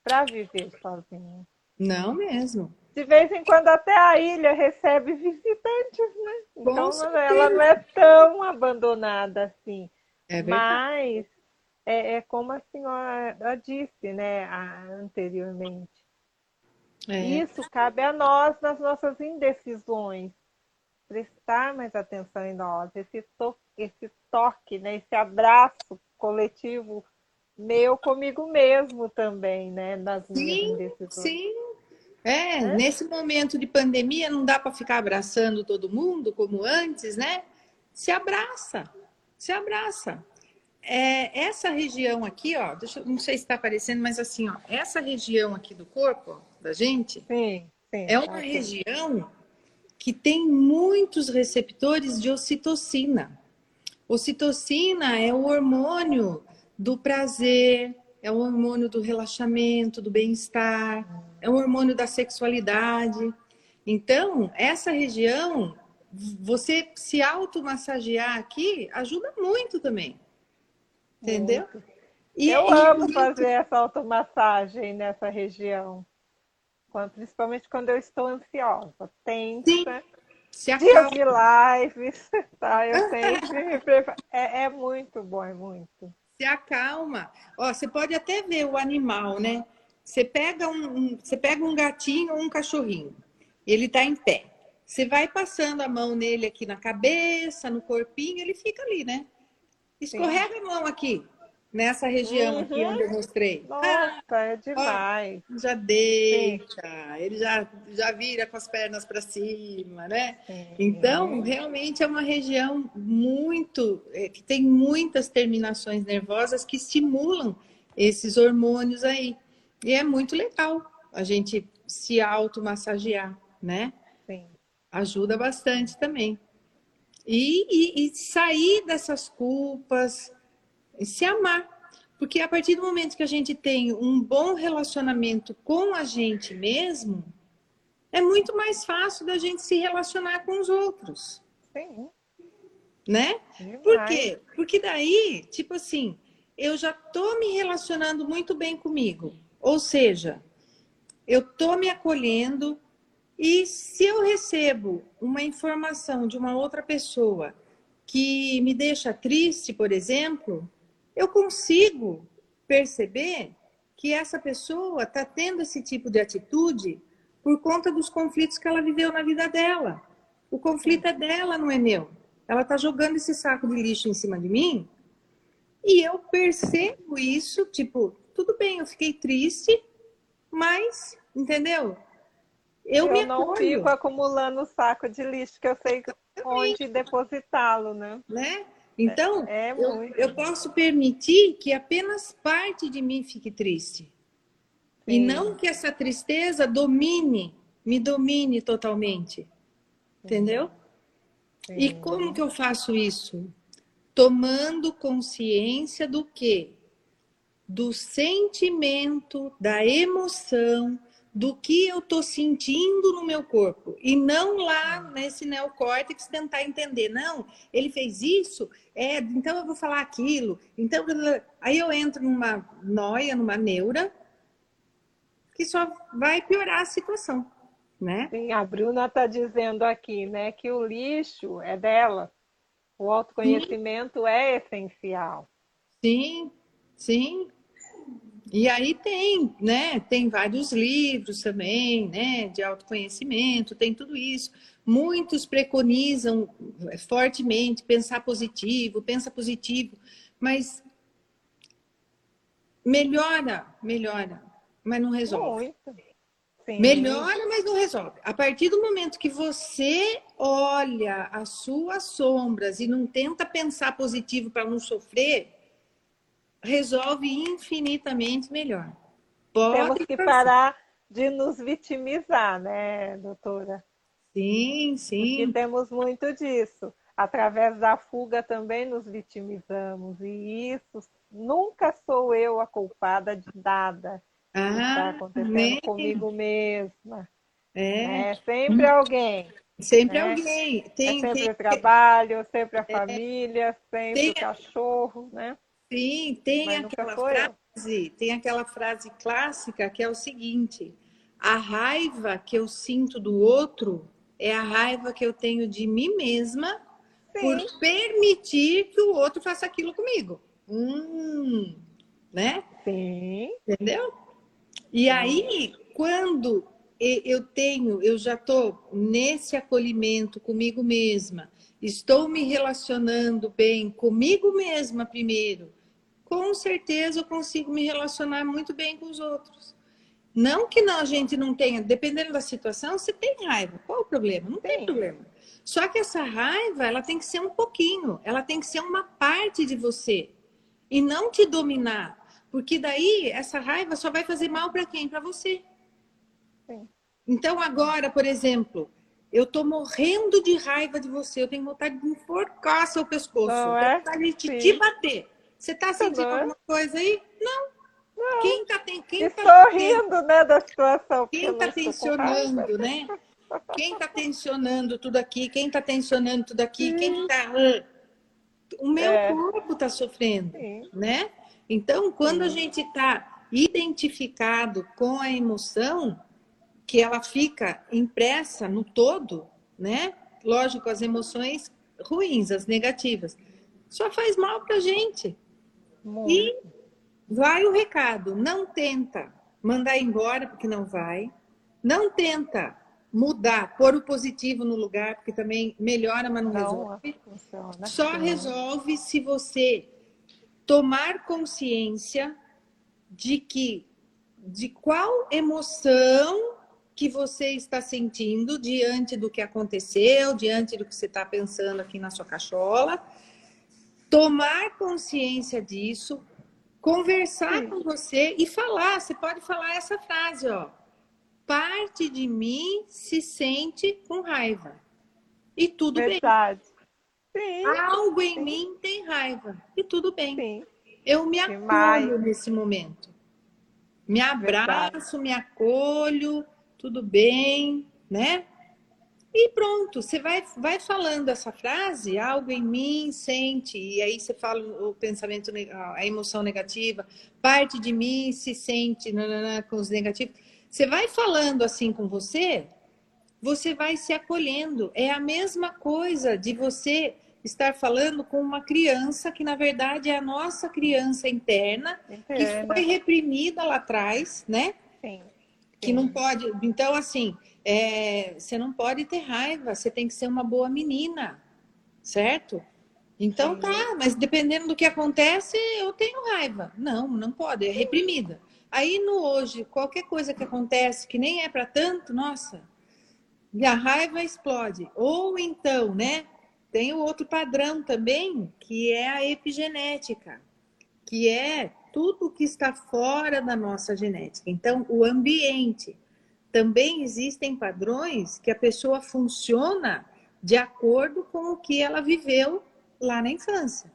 para viver sozinho. Não mesmo. De vez em quando até a ilha recebe visitantes, né? Então ela não é tão abandonada assim. É Mas é, é, como a senhora disse, né, anteriormente. É. Isso cabe a nós nas nossas indecisões. Prestar mais atenção em nós, esse, to esse toque, né, esse abraço coletivo meu comigo mesmo também, né? Nas sim, decisões. Sim. É, é, nesse momento de pandemia não dá para ficar abraçando todo mundo como antes, né? Se abraça, se abraça. É, essa região aqui, ó, deixa, não sei se está aparecendo, mas assim, ó, essa região aqui do corpo ó, da gente sim, sim, é uma região que tem muitos receptores de ocitocina. Ocitocina é o hormônio do prazer, é o hormônio do relaxamento, do bem-estar, é o hormônio da sexualidade. Então, essa região, você se automassagear aqui ajuda muito também. Entendeu? E, Eu e, amo e... fazer essa automassagem nessa região. Quando, principalmente quando eu estou ansiosa, tensa. Sim. Se Dias de lives, tá? Eu sempre me preparo. É, é muito bom, é muito se acalma. Ó, você pode até ver o animal, né? Você pega um, você pega um gatinho ou um cachorrinho, ele está em pé. Você vai passando a mão nele aqui na cabeça, no corpinho, ele fica ali, né? Escorrega Sim. a mão aqui nessa região uhum. aqui onde eu mostrei. Nossa, ah, é demais. Ó, já deita, Sim. ele já, já vira com as pernas para cima, né? Sim. Então, realmente é uma região muito, é, que tem muitas terminações nervosas que estimulam esses hormônios aí. E é muito legal a gente se automassagear, né? Sim. Ajuda bastante também. E, e, e sair dessas culpas, se amar. Porque a partir do momento que a gente tem um bom relacionamento com a gente mesmo, é muito mais fácil da gente se relacionar com os outros. Sim. Né? Demais. Por quê? Porque daí, tipo assim, eu já tô me relacionando muito bem comigo. Ou seja, eu tô me acolhendo e se eu recebo uma informação de uma outra pessoa que me deixa triste, por exemplo, eu consigo perceber que essa pessoa está tendo esse tipo de atitude por conta dos conflitos que ela viveu na vida dela. O conflito é dela, não é meu. Ela está jogando esse saco de lixo em cima de mim e eu percebo isso, tipo, tudo bem, eu fiquei triste, mas, entendeu? Eu, eu me não acolho. fico acumulando saco de lixo que eu sei onde depositá-lo, né? né? Então, é, é eu, eu, posso permitir que apenas parte de mim fique triste. Sim. E não que essa tristeza domine, me domine totalmente. Entendeu? Sim. E como que eu faço isso? Tomando consciência do quê? Do sentimento, da emoção, do que eu estou sentindo no meu corpo e não lá nesse neocórtex tentar entender. Não, ele fez isso, é, então eu vou falar aquilo. Então, aí eu entro numa noia, numa neura, que só vai piorar a situação, né? Sim, a Bruna está dizendo aqui, né, que o lixo é dela. O autoconhecimento sim. é essencial. Sim, sim. E aí tem, né? Tem vários livros também, né? De autoconhecimento, tem tudo isso. Muitos preconizam fortemente pensar positivo, pensa positivo, mas melhora, melhora, mas não resolve. Melhora, mas não resolve. A partir do momento que você olha as suas sombras e não tenta pensar positivo para não sofrer, resolve infinitamente melhor. Pode Temos que parar de nos vitimizar, né, doutora? Sim, sim. Porque temos muito disso. Através da fuga também nos vitimizamos. E isso nunca sou eu a culpada de nada ah, que está acontecendo mesmo. comigo mesma. É. é sempre alguém. Sempre né? alguém. Tem, é sempre tem... o trabalho, sempre a é. família, sempre tem... o cachorro, né? Sim, tem aquela frase, tem aquela frase clássica que é o seguinte: a raiva que eu sinto do outro é a raiva que eu tenho de mim mesma Sim. por permitir que o outro faça aquilo comigo. Hum, né? Sim. Entendeu? E Sim. aí, quando eu tenho, eu já estou nesse acolhimento comigo mesma, estou me relacionando bem comigo mesma primeiro, com certeza eu consigo me relacionar muito bem com os outros. Não que não, a gente não tenha, dependendo da situação, você tem raiva. Qual o problema? Não tem, tem problema. Só que essa raiva, ela tem que ser um pouquinho, ela tem que ser uma parte de você e não te dominar, porque daí essa raiva só vai fazer mal para quem? Para você. Sim. Então agora, por exemplo, eu tô morrendo de raiva de você, eu tenho vontade de enforcar seu pescoço, não é? vontade de te bater. Você está sentindo alguma coisa aí? Não. não. Quem está tem, quem tá sorrindo, né, da situação. Quem está tensionando, né? Quem está tensionando tudo aqui? Quem está tensionando tudo aqui? Sim. Quem está o meu é. corpo está sofrendo, Sim. né? Então, quando Sim. a gente está identificado com a emoção, que ela fica impressa no todo, né? Lógico, as emoções ruins, as negativas, só faz mal para a gente. Muito. E vai o recado, não tenta mandar embora, porque não vai. Não tenta mudar, pôr o positivo no lugar, porque também melhora, mas não, não resolve. Funciona, Só resolve se você tomar consciência de que de qual emoção que você está sentindo diante do que aconteceu, diante do que você está pensando aqui na sua cachola tomar consciência disso, conversar Sim. com você e falar. Você pode falar essa frase, ó. Parte de mim se sente com raiva. E tudo Verdade. bem. Sim. Algo em Sim. mim tem raiva. E tudo bem. Sim. Eu me acolho nesse momento. Me abraço, Verdade. me acolho, tudo bem, né? E pronto, você vai, vai falando essa frase, algo em mim sente, e aí você fala o pensamento, a emoção negativa, parte de mim se sente nanana, com os negativos. Você vai falando assim com você, você vai se acolhendo. É a mesma coisa de você estar falando com uma criança que, na verdade, é a nossa criança interna, interna. que foi reprimida lá atrás, né? Sim. Sim. Que não pode. Então, assim é, você não pode ter raiva, você tem que ser uma boa menina, certo? Então Sim. tá, mas dependendo do que acontece, eu tenho raiva. Não, não pode, é reprimida. Aí no hoje, qualquer coisa que acontece que nem é para tanto, nossa, a raiva explode. Ou então, né? tem o outro padrão também, que é a epigenética, que é tudo que está fora da nossa genética. Então, o ambiente. Também existem padrões que a pessoa funciona de acordo com o que ela viveu lá na infância.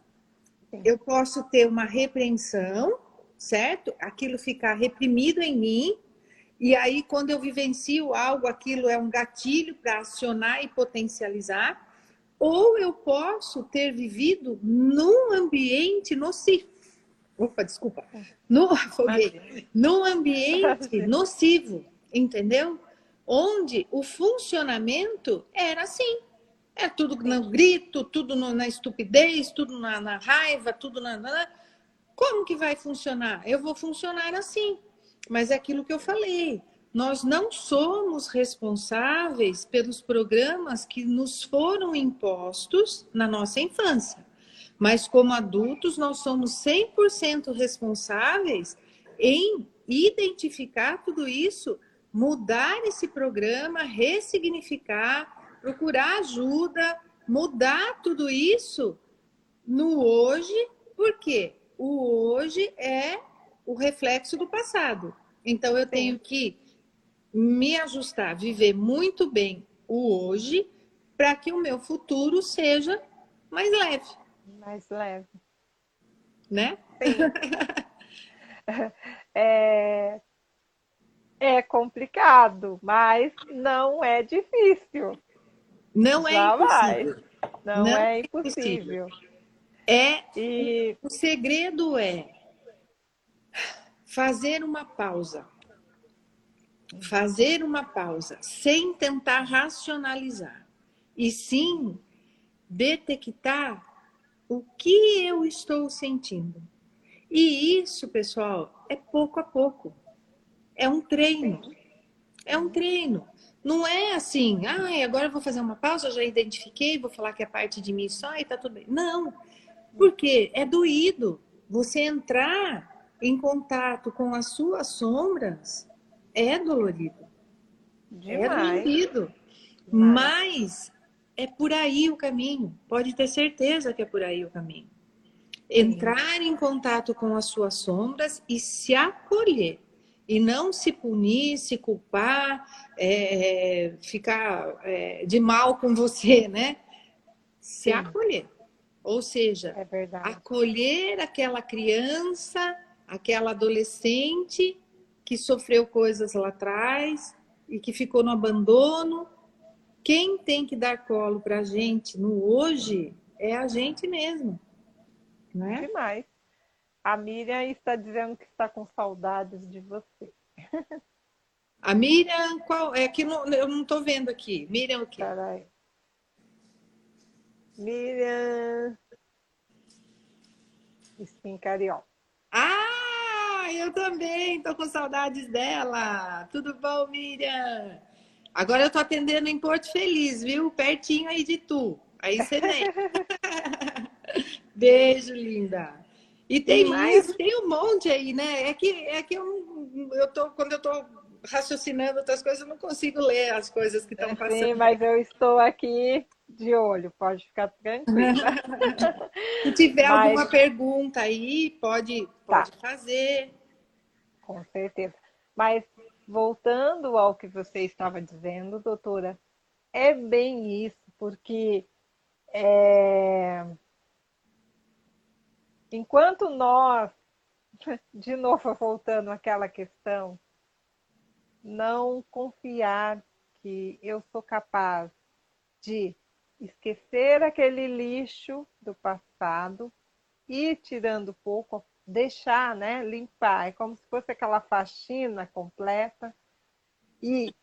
Sim. Eu posso ter uma repreensão, certo? Aquilo ficar reprimido em mim, e aí, quando eu vivencio algo, aquilo é um gatilho para acionar e potencializar. Ou eu posso ter vivido num ambiente nocivo. Opa, desculpa. No, afoguei. Num ambiente nocivo, entendeu? Onde o funcionamento era assim. É tudo no grito, tudo no, na estupidez, tudo na, na raiva, tudo na, na. Como que vai funcionar? Eu vou funcionar assim. Mas é aquilo que eu falei. Nós não somos responsáveis pelos programas que nos foram impostos na nossa infância. Mas como adultos, nós somos 100% responsáveis em identificar tudo isso, mudar esse programa, ressignificar, procurar ajuda, mudar tudo isso no hoje, porque o hoje é o reflexo do passado. Então eu tenho que me ajustar, viver muito bem o hoje, para que o meu futuro seja mais leve. Mais leve. Né? é, é complicado, mas não é difícil. Não é impossível. Não, não é, é impossível. É, e... O segredo é fazer uma pausa. Fazer uma pausa, sem tentar racionalizar, e sim detectar o que eu estou sentindo. E isso, pessoal, é pouco a pouco. É um treino. É um treino. Não é assim, ah, agora eu vou fazer uma pausa, já identifiquei, vou falar que é parte de mim só e tá tudo bem. Não, porque é doído você entrar em contato com as suas sombras é dolorido. É Demais. É dolorido. Mas é por aí o caminho. Pode ter certeza que é por aí o caminho. Entrar em contato com as suas sombras e se acolher. E não se punir, se culpar, é, ficar é, de mal com você, né? Se Sim. acolher. Ou seja, é acolher aquela criança aquela adolescente que sofreu coisas lá atrás e que ficou no abandono. Quem tem que dar colo para a gente no hoje é a gente mesmo. Né? Demais. A Miriam está dizendo que está com saudades de você. A Miriam, qual? É que não, eu não estou vendo aqui. Miriam o quê? Carai. Miriam. Sim, Carioca. Ah, eu também, tô com saudades dela. Tudo bom, Miriam? Agora eu tô atendendo em Porto Feliz, viu? Pertinho aí de tu. Aí você vem. Beijo, linda. E tem mais, tem um monte aí, né? É que, é que eu, eu tô, quando eu tô raciocinando outras coisas, eu não consigo ler as coisas que estão é, passando. Sim, mas eu estou aqui de olho, pode ficar tranquila. Se tiver mas... alguma pergunta aí, pode, pode tá. fazer. Com certeza. Mas voltando ao que você estava dizendo, doutora, é bem isso, porque é... enquanto nós, de novo voltando àquela questão, não confiar que eu sou capaz de esquecer aquele lixo do passado, ir tirando pouco, deixar, né, limpar, é como se fosse aquela faxina completa e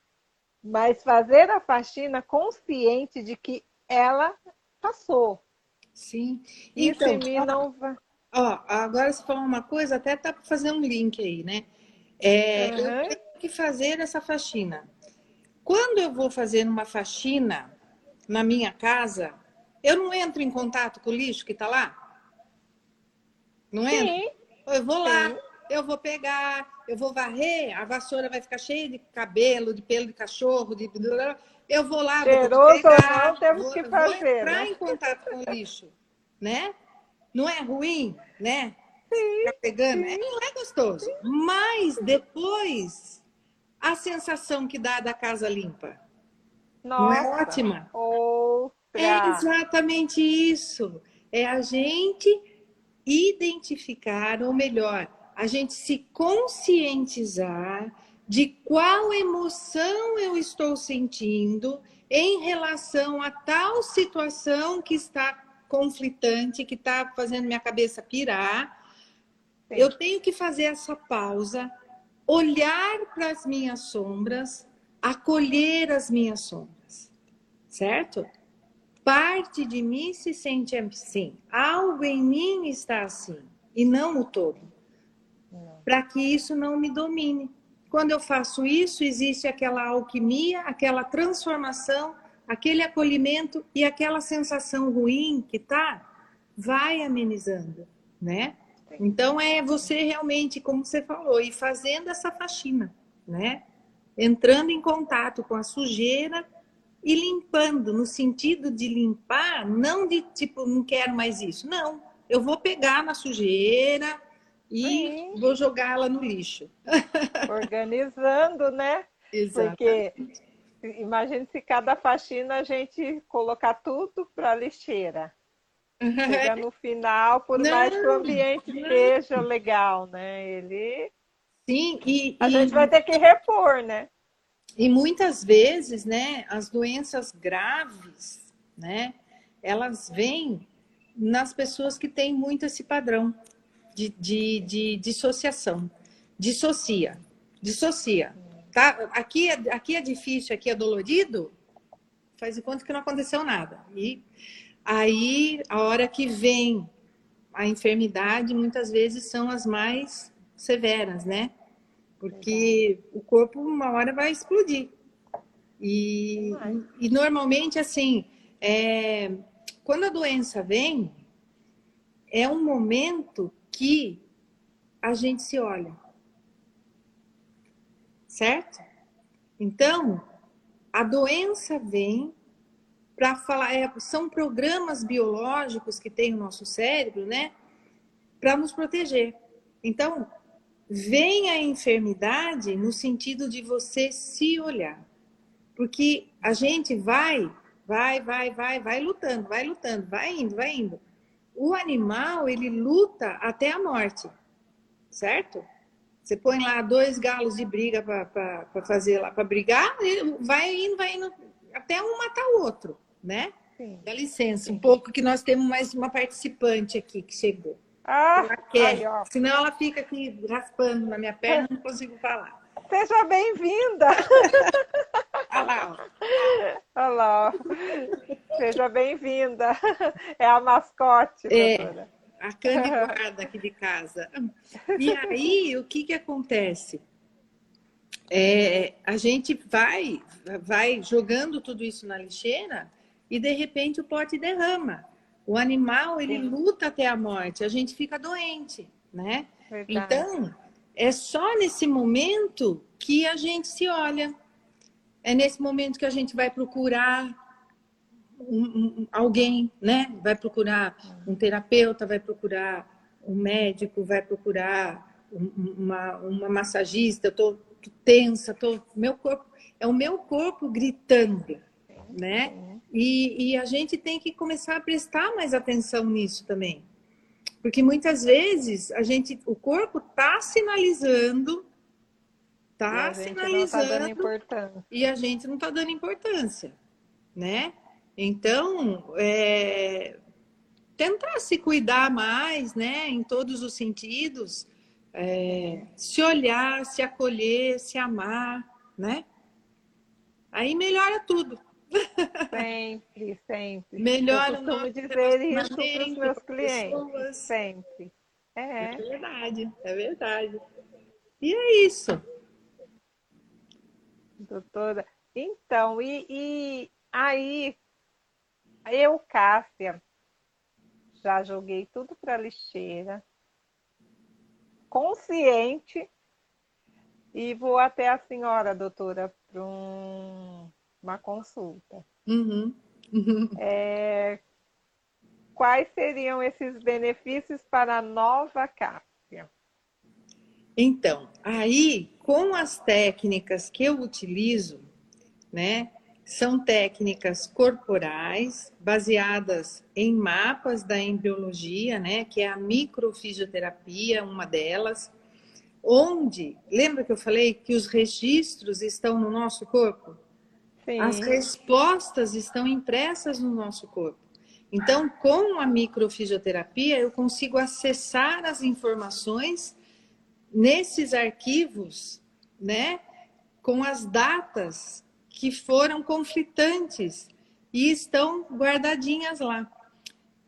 mas fazer a faxina consciente de que ela passou. Sim. Isso então, em mim não vai. Ó, agora você falou uma coisa, até tá para fazer um link aí, né? É, uhum. Eu tenho que fazer essa faxina. Quando eu vou fazer uma faxina, na minha casa, eu não entro em contato com o lixo que está lá? Não Sim. Eu vou lá, Sim. eu vou pegar, eu vou varrer, a vassoura vai ficar cheia de cabelo, de pelo de cachorro, de eu vou lá, Cheiroso vou pegar, não, temos vou, que fazer. Vou entrar né? em contato com o lixo, né? Não é ruim, né? Sim, Ficar pegando, sim. não é gostoso. Mas depois, a sensação que dá da casa limpa. Nossa, não é ótima? Outra. É exatamente isso. É a gente identificar, ou melhor, a gente se conscientizar de qual emoção eu estou sentindo em relação a tal situação que está conflitante, que está fazendo minha cabeça pirar. Sim. Eu tenho que fazer essa pausa, olhar para as minhas sombras, acolher as minhas sombras, certo? Parte de mim se sente assim, algo em mim está assim, e não o todo. Para que isso não me domine. Quando eu faço isso, existe aquela alquimia, aquela transformação, aquele acolhimento e aquela sensação ruim que tá, vai amenizando, né? Então é você realmente, como você falou, ir fazendo essa faxina, né? Entrando em contato com a sujeira e limpando, no sentido de limpar, não de tipo, não quero mais isso. Não, eu vou pegar na sujeira, e Sim. vou jogá-la no lixo. Organizando, né? Exatamente. Porque imagine se cada faxina a gente colocar tudo para a lixeira. Chega no final, por não, mais que o ambiente não. seja legal, né? Ele. Sim, e. A e... gente vai ter que repor, né? E muitas vezes, né, as doenças graves, né, elas vêm nas pessoas que têm muito esse padrão de, de, de dissociação. Dissocia. Dissocia. Tá? Aqui, é, aqui é difícil, aqui é dolorido, faz de conta que não aconteceu nada. E aí, a hora que vem a enfermidade, muitas vezes são as mais severas, né? Porque o corpo, uma hora, vai explodir. E, e normalmente, assim, é, quando a doença vem, é um momento que a gente se olha. Certo? Então, a doença vem para falar, é, são programas biológicos que tem o nosso cérebro, né? Para nos proteger. Então, vem a enfermidade no sentido de você se olhar. Porque a gente vai, vai, vai, vai, vai lutando, vai lutando, vai indo, vai indo o animal ele luta até a morte, certo? Você põe lá dois galos de briga para fazer lá para brigar, vai indo, vai indo até um matar o outro, né? Sim. Dá licença, Sim. um pouco que nós temos mais uma participante aqui que chegou. Ah, ela quer, senão ela fica aqui raspando na minha perna, não consigo falar. Seja bem-vinda! Olha lá, Olha lá. Seja bem-vinda. É a mascote, é, A Cane guarda aqui de casa. E aí, o que que acontece? É, a gente vai, vai jogando tudo isso na lixeira e de repente o pote derrama. O animal ele Sim. luta até a morte, a gente fica doente, né? Verdade. Então é só nesse momento que a gente se olha, é nesse momento que a gente vai procurar um, um, alguém, né? Vai procurar um terapeuta, vai procurar um médico, vai procurar uma, uma massagista. Eu tô, tô tensa, tô, meu corpo é o meu corpo gritando, né? E, e a gente tem que começar a prestar mais atenção nisso também, porque muitas vezes a gente, o corpo está sinalizando está sinalizando tá e a gente não está dando importância, né? Então, é, tentar se cuidar mais, né? Em todos os sentidos, é, se olhar, se acolher, se amar, né? Aí melhora tudo. Sempre, sempre. Melhora Eu costumo dizer isso para os meus clientes. Pessoas. Sempre. É. é verdade, é verdade. E é isso doutora. Então, e, e aí, eu, Cássia, já joguei tudo para lixeira. consciente e vou até a senhora, doutora, para um, uma consulta. Uhum. Uhum. É, quais seriam esses benefícios para a nova Cássia? Então, aí, com as técnicas que eu utilizo, né, são técnicas corporais baseadas em mapas da embriologia, né, que é a microfisioterapia, uma delas, onde, lembra que eu falei que os registros estão no nosso corpo? Sim. As respostas estão impressas no nosso corpo. Então, com a microfisioterapia, eu consigo acessar as informações nesses arquivos, né, com as datas que foram conflitantes e estão guardadinhas lá.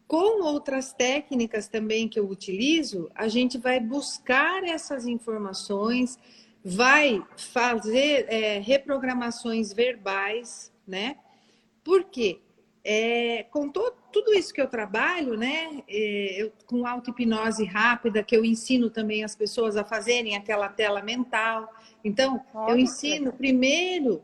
Com outras técnicas também que eu utilizo, a gente vai buscar essas informações, vai fazer é, reprogramações verbais, né? Por quê? É, com todo, tudo isso que eu trabalho, né, é, eu, com auto-hipnose rápida, que eu ensino também as pessoas a fazerem aquela tela mental. Então, Nossa. eu ensino primeiro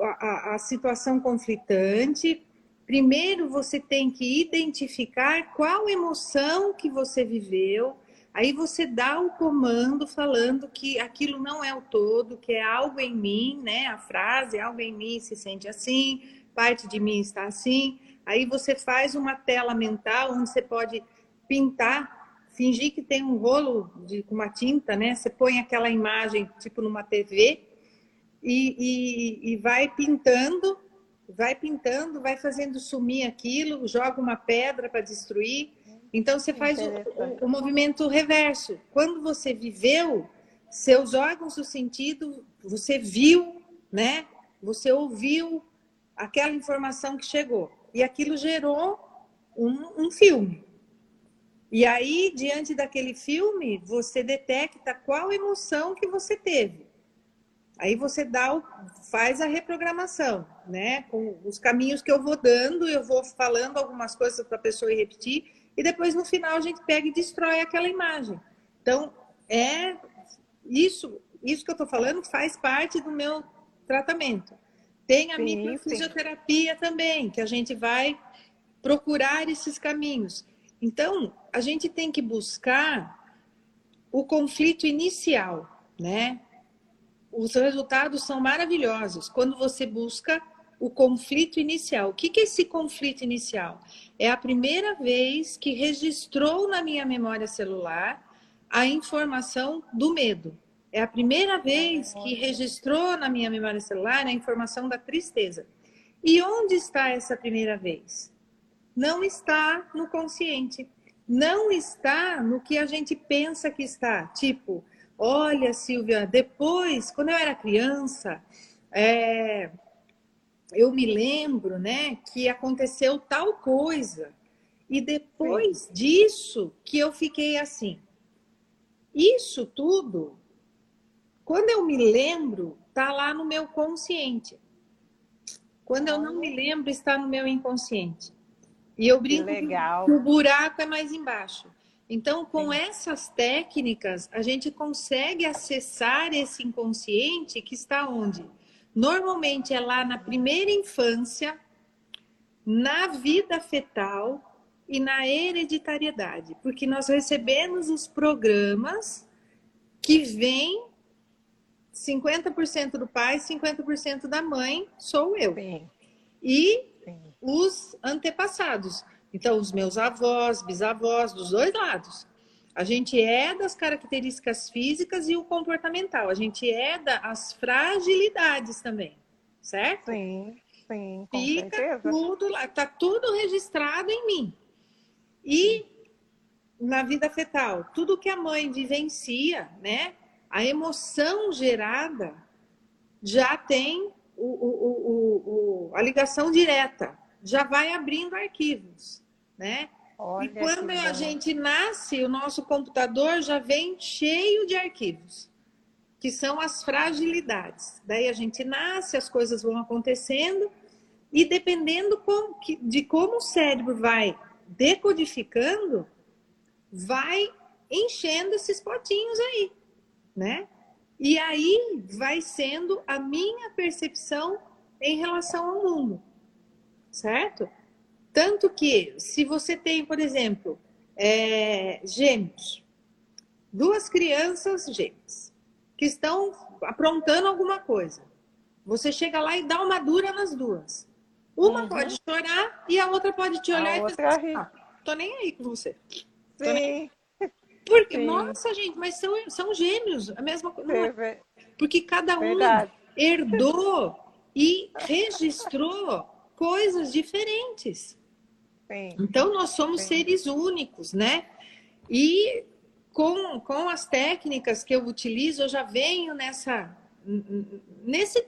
a, a situação conflitante, primeiro você tem que identificar qual emoção que você viveu, aí você dá o comando falando que aquilo não é o todo, que é algo em mim, né? A frase, algo em mim se sente assim, parte de mim está assim. Aí você faz uma tela mental onde você pode pintar, fingir que tem um rolo de, com uma tinta, né? Você põe aquela imagem tipo numa TV e, e, e vai pintando, vai pintando, vai fazendo sumir aquilo, joga uma pedra para destruir. Então você faz o, o, movimento reverso. Quando você viveu, seus órgãos do sentido, você viu, né? Você ouviu, aquela informação que chegou. E aquilo gerou um, um filme. E aí, diante daquele filme, você detecta qual emoção que você teve. Aí você dá o, faz a reprogramação, né? Com os caminhos que eu vou dando, eu vou falando algumas coisas para a pessoa ir repetir, e depois no final a gente pega e destrói aquela imagem. Então, é isso, isso que eu estou falando faz parte do meu tratamento. Tem a sim, microfisioterapia sim. também, que a gente vai procurar esses caminhos. Então, a gente tem que buscar o conflito inicial, né? Os resultados são maravilhosos quando você busca o conflito inicial. O que é esse conflito inicial? É a primeira vez que registrou na minha memória celular a informação do medo. É a primeira vez que registrou na minha memória celular a informação da tristeza. E onde está essa primeira vez? Não está no consciente. Não está no que a gente pensa que está. Tipo, olha, Silvia, depois, quando eu era criança, é, eu me lembro, né, que aconteceu tal coisa. E depois disso que eu fiquei assim. Isso tudo quando eu me lembro, está lá no meu consciente. Quando eu não me lembro, está no meu inconsciente. E eu brinco que, que o buraco é mais embaixo. Então, com Sim. essas técnicas, a gente consegue acessar esse inconsciente que está onde? Normalmente é lá na primeira infância, na vida fetal e na hereditariedade, porque nós recebemos os programas que vêm 50% do pai, 50% da mãe sou eu. Sim. E Sim. os antepassados. Então, os meus avós, bisavós, dos dois lados. A gente é das características físicas e o comportamental. A gente é das fragilidades também, certo? Sim, sim. Fica certeza. tudo lá, tá tudo registrado em mim. E na vida fetal, tudo que a mãe vivencia, né? a emoção gerada já tem o, o, o, a ligação direta, já vai abrindo arquivos, né? Olha e quando a gente nasce, o nosso computador já vem cheio de arquivos, que são as fragilidades. Daí a gente nasce, as coisas vão acontecendo, e dependendo de como o cérebro vai decodificando, vai enchendo esses potinhos aí, né? E aí vai sendo a minha percepção em relação ao mundo, certo? Tanto que, se você tem, por exemplo, é, gêmeos, duas crianças gêmeas, que estão aprontando alguma coisa, você chega lá e dá uma dura nas duas. Uma uhum. pode chorar e a outra pode te olhar a e pensar, ah, tô nem aí com você. Sim. Porque, Sim. nossa, gente, mas são, são gêmeos, a mesma coisa. É porque cada um Verdade. herdou e registrou coisas diferentes. Sim. Então, nós somos Sim. seres únicos, né? E com, com as técnicas que eu utilizo, eu já venho nessa, nesse,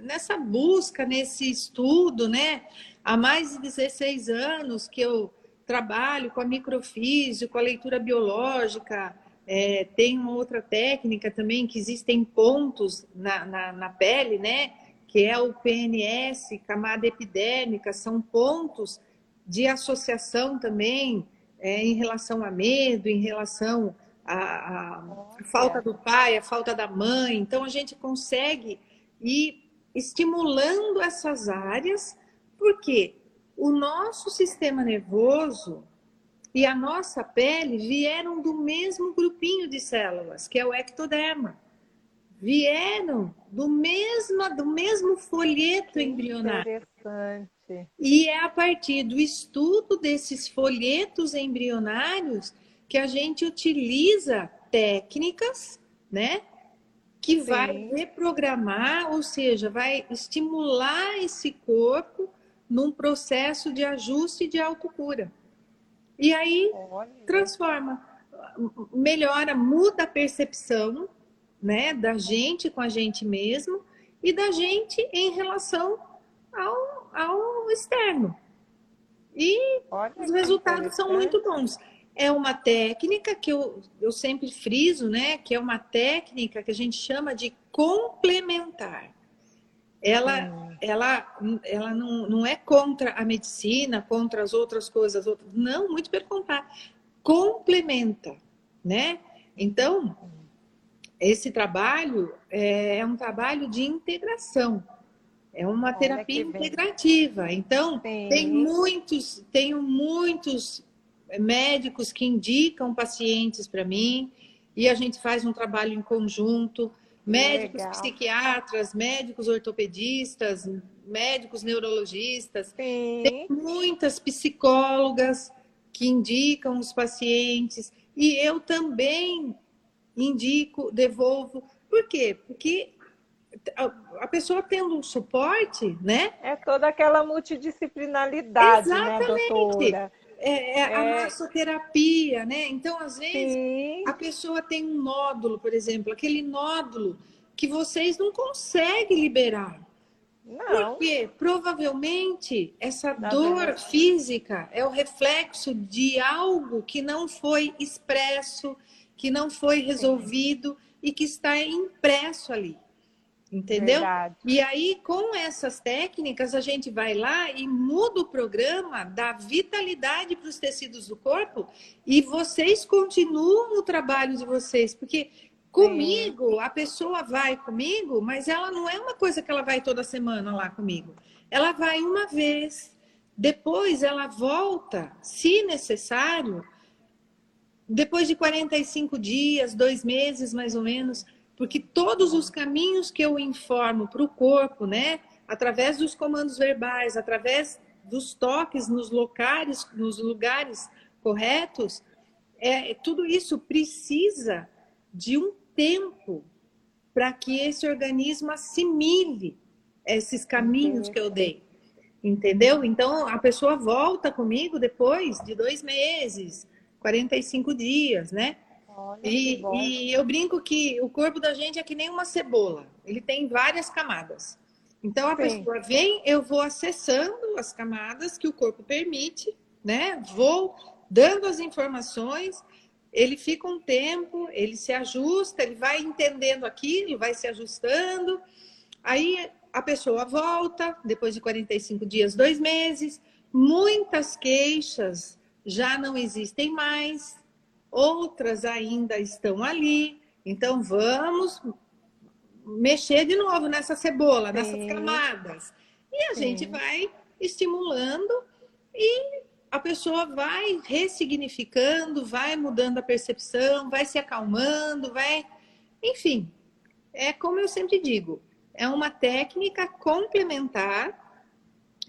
nessa busca, nesse estudo, né? Há mais de 16 anos que eu trabalho com a microfísica, com a leitura biológica, é, tem uma outra técnica também que existem pontos na, na, na, pele, né? Que é o PNS, camada epidérmica, são pontos de associação também é, em relação a medo, em relação à, falta do pai, a falta da mãe. Então a gente consegue ir estimulando essas áreas, porque o nosso sistema nervoso e a nossa pele vieram do mesmo grupinho de células, que é o ectoderma. Vieram do mesmo, do mesmo folheto embrionário. Interessante. E é a partir do estudo desses folhetos embrionários que a gente utiliza técnicas, né? Que Sim. vai reprogramar, ou seja, vai estimular esse corpo num processo de ajuste de autocura. E aí Olha. transforma, melhora, muda a percepção, né, da gente com a gente mesmo e da gente em relação ao, ao externo. E Olha, os resultados são muito bons. É uma técnica que eu, eu sempre friso, né? Que é uma técnica que a gente chama de complementar ela, hum. ela, ela não, não é contra a medicina, contra as outras coisas, outras, não, muito pelo contrário, complementa, né? Então, esse trabalho é, é um trabalho de integração, é uma Olha terapia integrativa. Então, Sim. tem muitos, tenho muitos médicos que indicam pacientes para mim e a gente faz um trabalho em conjunto médicos Legal. psiquiatras, médicos ortopedistas, médicos neurologistas, Sim. tem muitas psicólogas que indicam os pacientes e eu também indico, devolvo. Por quê? Porque a pessoa tendo um suporte, né? É toda aquela multidisciplinaridade, Exatamente. né, doutora? É, é, a é. massoterapia, né? Então, às vezes, Sim. a pessoa tem um nódulo, por exemplo, aquele nódulo que vocês não conseguem liberar. Não. Porque provavelmente essa Na dor física é o reflexo de algo que não foi expresso, que não foi resolvido Sim. e que está impresso ali. Entendeu? Verdade. E aí, com essas técnicas, a gente vai lá e muda o programa, dá vitalidade para os tecidos do corpo e vocês continuam o trabalho de vocês. Porque comigo, a pessoa vai comigo, mas ela não é uma coisa que ela vai toda semana lá comigo. Ela vai uma vez, depois ela volta, se necessário, depois de 45 dias, dois meses mais ou menos porque todos os caminhos que eu informo para o corpo, né, através dos comandos verbais, através dos toques nos locais, nos lugares corretos, é, tudo isso precisa de um tempo para que esse organismo assimile esses caminhos que eu dei. Entendeu? Então, a pessoa volta comigo depois de dois meses, 45 dias, né? E, e eu brinco que o corpo da gente é que nem uma cebola, ele tem várias camadas. Então a Sim. pessoa vem, eu vou acessando as camadas que o corpo permite, né? Vou dando as informações, ele fica um tempo, ele se ajusta, ele vai entendendo aquilo, vai se ajustando. Aí a pessoa volta, depois de 45 dias, dois meses, muitas queixas já não existem mais, outras ainda estão ali. Então, vamos mexer de novo nessa cebola, Sim. nessas camadas. E a Sim. gente vai estimulando e a pessoa vai ressignificando, vai mudando a percepção, vai se acalmando, vai. Enfim, é como eu sempre digo, é uma técnica complementar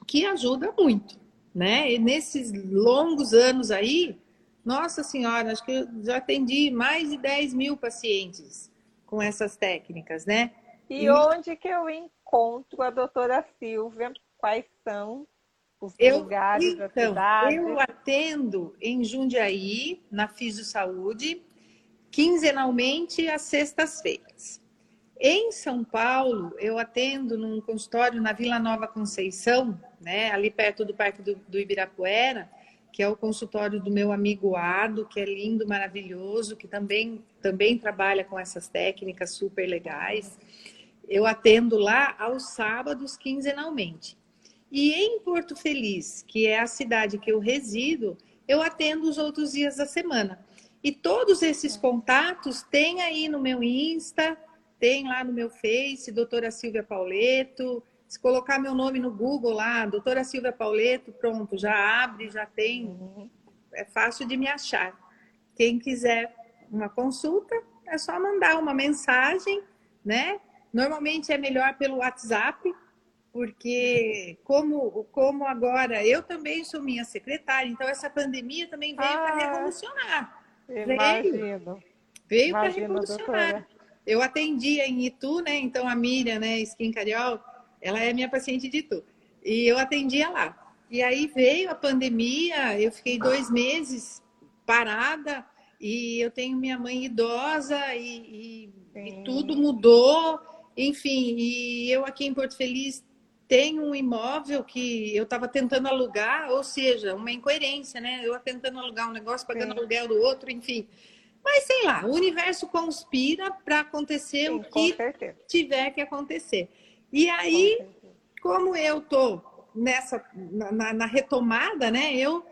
que ajuda muito, né? E nesses longos anos aí, nossa Senhora, acho que eu já atendi mais de 10 mil pacientes com essas técnicas, né? E, e... onde que eu encontro a doutora Silvia? Quais são os eu, lugares então, da cidade? Eu atendo em Jundiaí, na Fisio Saúde, quinzenalmente às sextas-feiras. Em São Paulo, eu atendo num consultório na Vila Nova Conceição, né, ali perto do Parque do, do Ibirapuera, que é o consultório do meu amigo Ado, que é lindo, maravilhoso, que também, também trabalha com essas técnicas super legais. Eu atendo lá aos sábados, quinzenalmente. E em Porto Feliz, que é a cidade que eu resido, eu atendo os outros dias da semana. E todos esses contatos tem aí no meu Insta, tem lá no meu Face, doutora Silvia Pauleto. Se colocar meu nome no Google lá, doutora Silvia Pauleto, pronto, já abre, já tem. Uhum. É fácil de me achar. Quem quiser uma consulta, é só mandar uma mensagem, né? Normalmente é melhor pelo WhatsApp, porque como, como agora eu também sou minha secretária, então essa pandemia também veio ah, para revolucionar. Imagino. Veio, veio para revolucionar. Doutora. Eu atendia em Itu, né? Então a Miriam, né, Skin Cariol, ela é minha paciente de Itu. E eu atendia lá. E aí veio a pandemia, eu fiquei dois meses parada e eu tenho minha mãe idosa e, e, e tudo mudou. Enfim, e eu aqui em Porto Feliz tenho um imóvel que eu estava tentando alugar, ou seja, uma incoerência, né? Eu tentando alugar um negócio, pagando Sim. aluguel do outro, enfim. Mas sei lá, o universo conspira para acontecer Sim, o que tiver que acontecer. E aí, como eu tô nessa na, na, retomada, né? Eu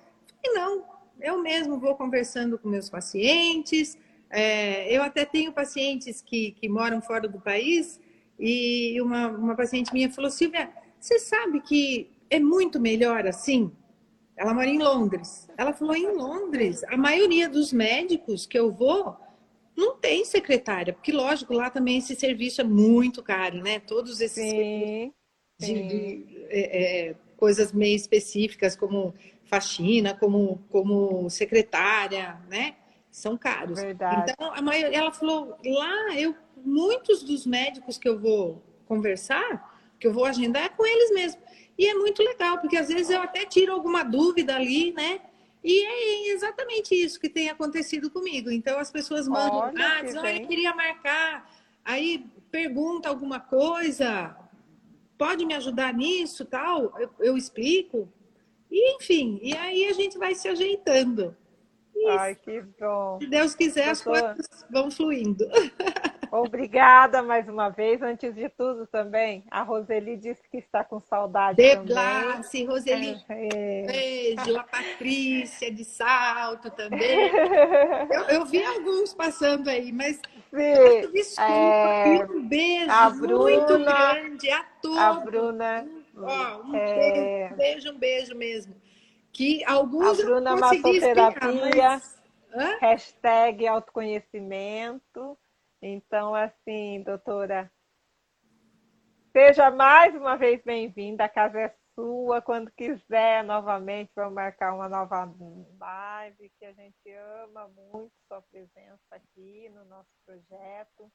não, eu mesmo vou conversando com meus pacientes. É, eu até tenho pacientes que, que moram fora do país e uma, uma paciente minha falou, Silvia, você sabe que é muito melhor assim? Ela mora em Londres. Ela falou: em Londres, a maioria dos médicos que eu vou não tem secretária, porque, lógico, lá também esse serviço é muito caro, né? Todos esses. Sim, de, de é, é, coisas meio específicas, como faxina, como, como secretária, né? São caros. Verdade. Então, a maioria, ela falou: lá, eu, muitos dos médicos que eu vou conversar, que eu vou agendar, é com eles mesmo. E é muito legal, porque às vezes eu até tiro alguma dúvida ali, né? E é exatamente isso que tem acontecido comigo. Então as pessoas mandam, olha, ah, dizem, olha, queria marcar, aí pergunta alguma coisa, pode me ajudar nisso, tal? Eu, eu explico. E enfim, e aí a gente vai se ajeitando. Ai, que bom. Se Deus quiser, as coisas vão fluindo. Obrigada mais uma vez. Antes de tudo também, a Roseli disse que está com saudade de também. Glace, Roseli, é, é. beijo. A Patrícia de Salto também. eu, eu, vi alguns passando aí, mas Sim, desculpa. É, um beijo a Bruna, muito grande a todos. A Bruna. Ó, um é... beijo, um beijo mesmo. Que alguns a Bruna eu Massoterapia, mas... hashtag autoconhecimento. Então, assim, doutora, seja mais uma vez bem-vinda, a casa é sua, quando quiser, novamente, vamos marcar uma nova live, que a gente ama muito sua presença aqui no nosso projeto.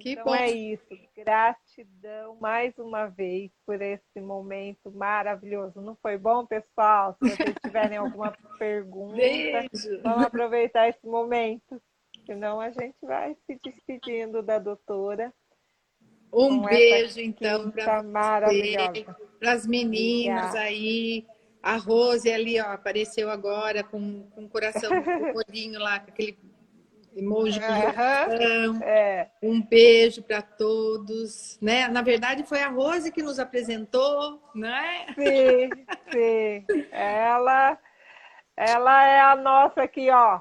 Que então bom. é isso, gratidão mais uma vez por esse momento maravilhoso. Não foi bom, pessoal? Se vocês tiverem alguma pergunta, Beijo. vamos aproveitar esse momento. Senão a gente vai se despedindo da doutora. Um beijo, então, para para as meninas Obrigada. aí. A Rose ali, ó, apareceu agora com, com o coração, com o lá, com aquele emoji coração. É. Um beijo para todos, né? Na verdade, foi a Rose que nos apresentou, né? Sim, sim. Ela, ela é a nossa aqui, ó,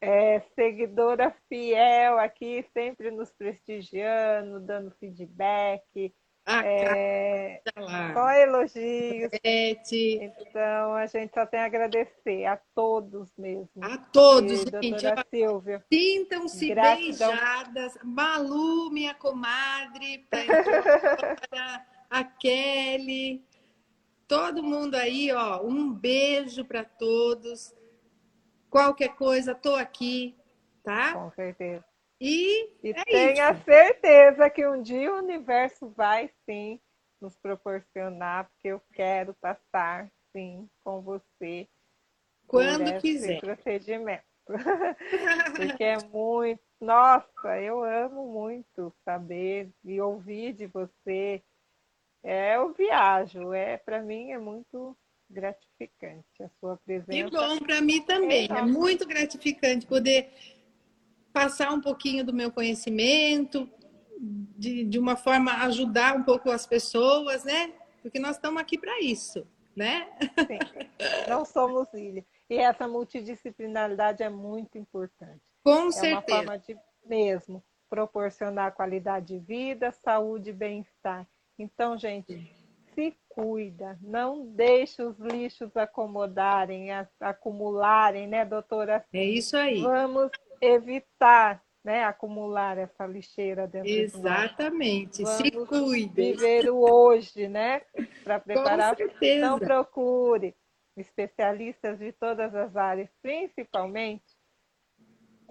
é, seguidora fiel aqui, sempre nos prestigiando, dando feedback. Ah, é, lá. só elogios. Bete. Então, a gente só tem a agradecer a todos mesmo. A todos, E, gente. doutora Silvia. Sintam-se beijadas. Malu, minha comadre, Pedro, a Kelly, todo mundo aí, ó. Um beijo para todos. Qualquer coisa, tô aqui, tá? Com certeza. E E é tenha isso. certeza que um dia o universo vai sim nos proporcionar, porque eu quero passar sim com você Quando esse quiser. procedimento. porque é muito. Nossa, eu amo muito saber e ouvir de você. É, eu viajo, é para mim é muito gratificante a sua Que presença. bom para mim também. É muito gratificante poder passar um pouquinho do meu conhecimento, de, de uma forma ajudar um pouco as pessoas, né? Porque nós estamos aqui para isso, né? Sim, não somos ilha. E essa multidisciplinaridade é muito importante. Com É uma certeza. forma de mesmo proporcionar qualidade de vida, saúde e bem-estar. Então, gente, se cuida, não deixe os lixos acomodarem, acumularem, né, doutora? É isso aí. Vamos evitar, né, acumular essa lixeira dentro. Exatamente. Se Vamos cuide. Viver o hoje, né, para Com preparar certeza. então procure especialistas de todas as áreas, principalmente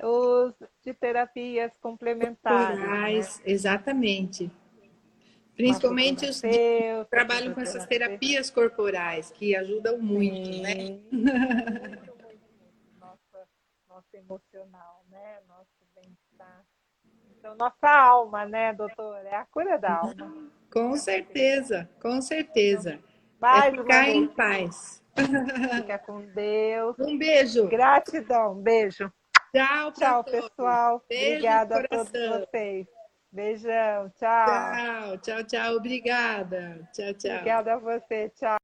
os de terapias complementares. né? Exatamente. Principalmente os que trabalham com essas terapias corporais, que ajudam muito, né? Sim. Nossa, nosso emocional, né? Nosso bem-estar. Então, nossa alma, né, doutora? É a cura da alma. Com certeza, com certeza. Mais é uma ficar em paz. fica com Deus. Um beijo. Gratidão. Beijo. Tchau, Tchau, pessoal. Beijo Obrigada a todos vocês. Beijão. Tchau. Tchau, tchau, tchau. Obrigada. Tchau, tchau. Obrigada a você. Tchau.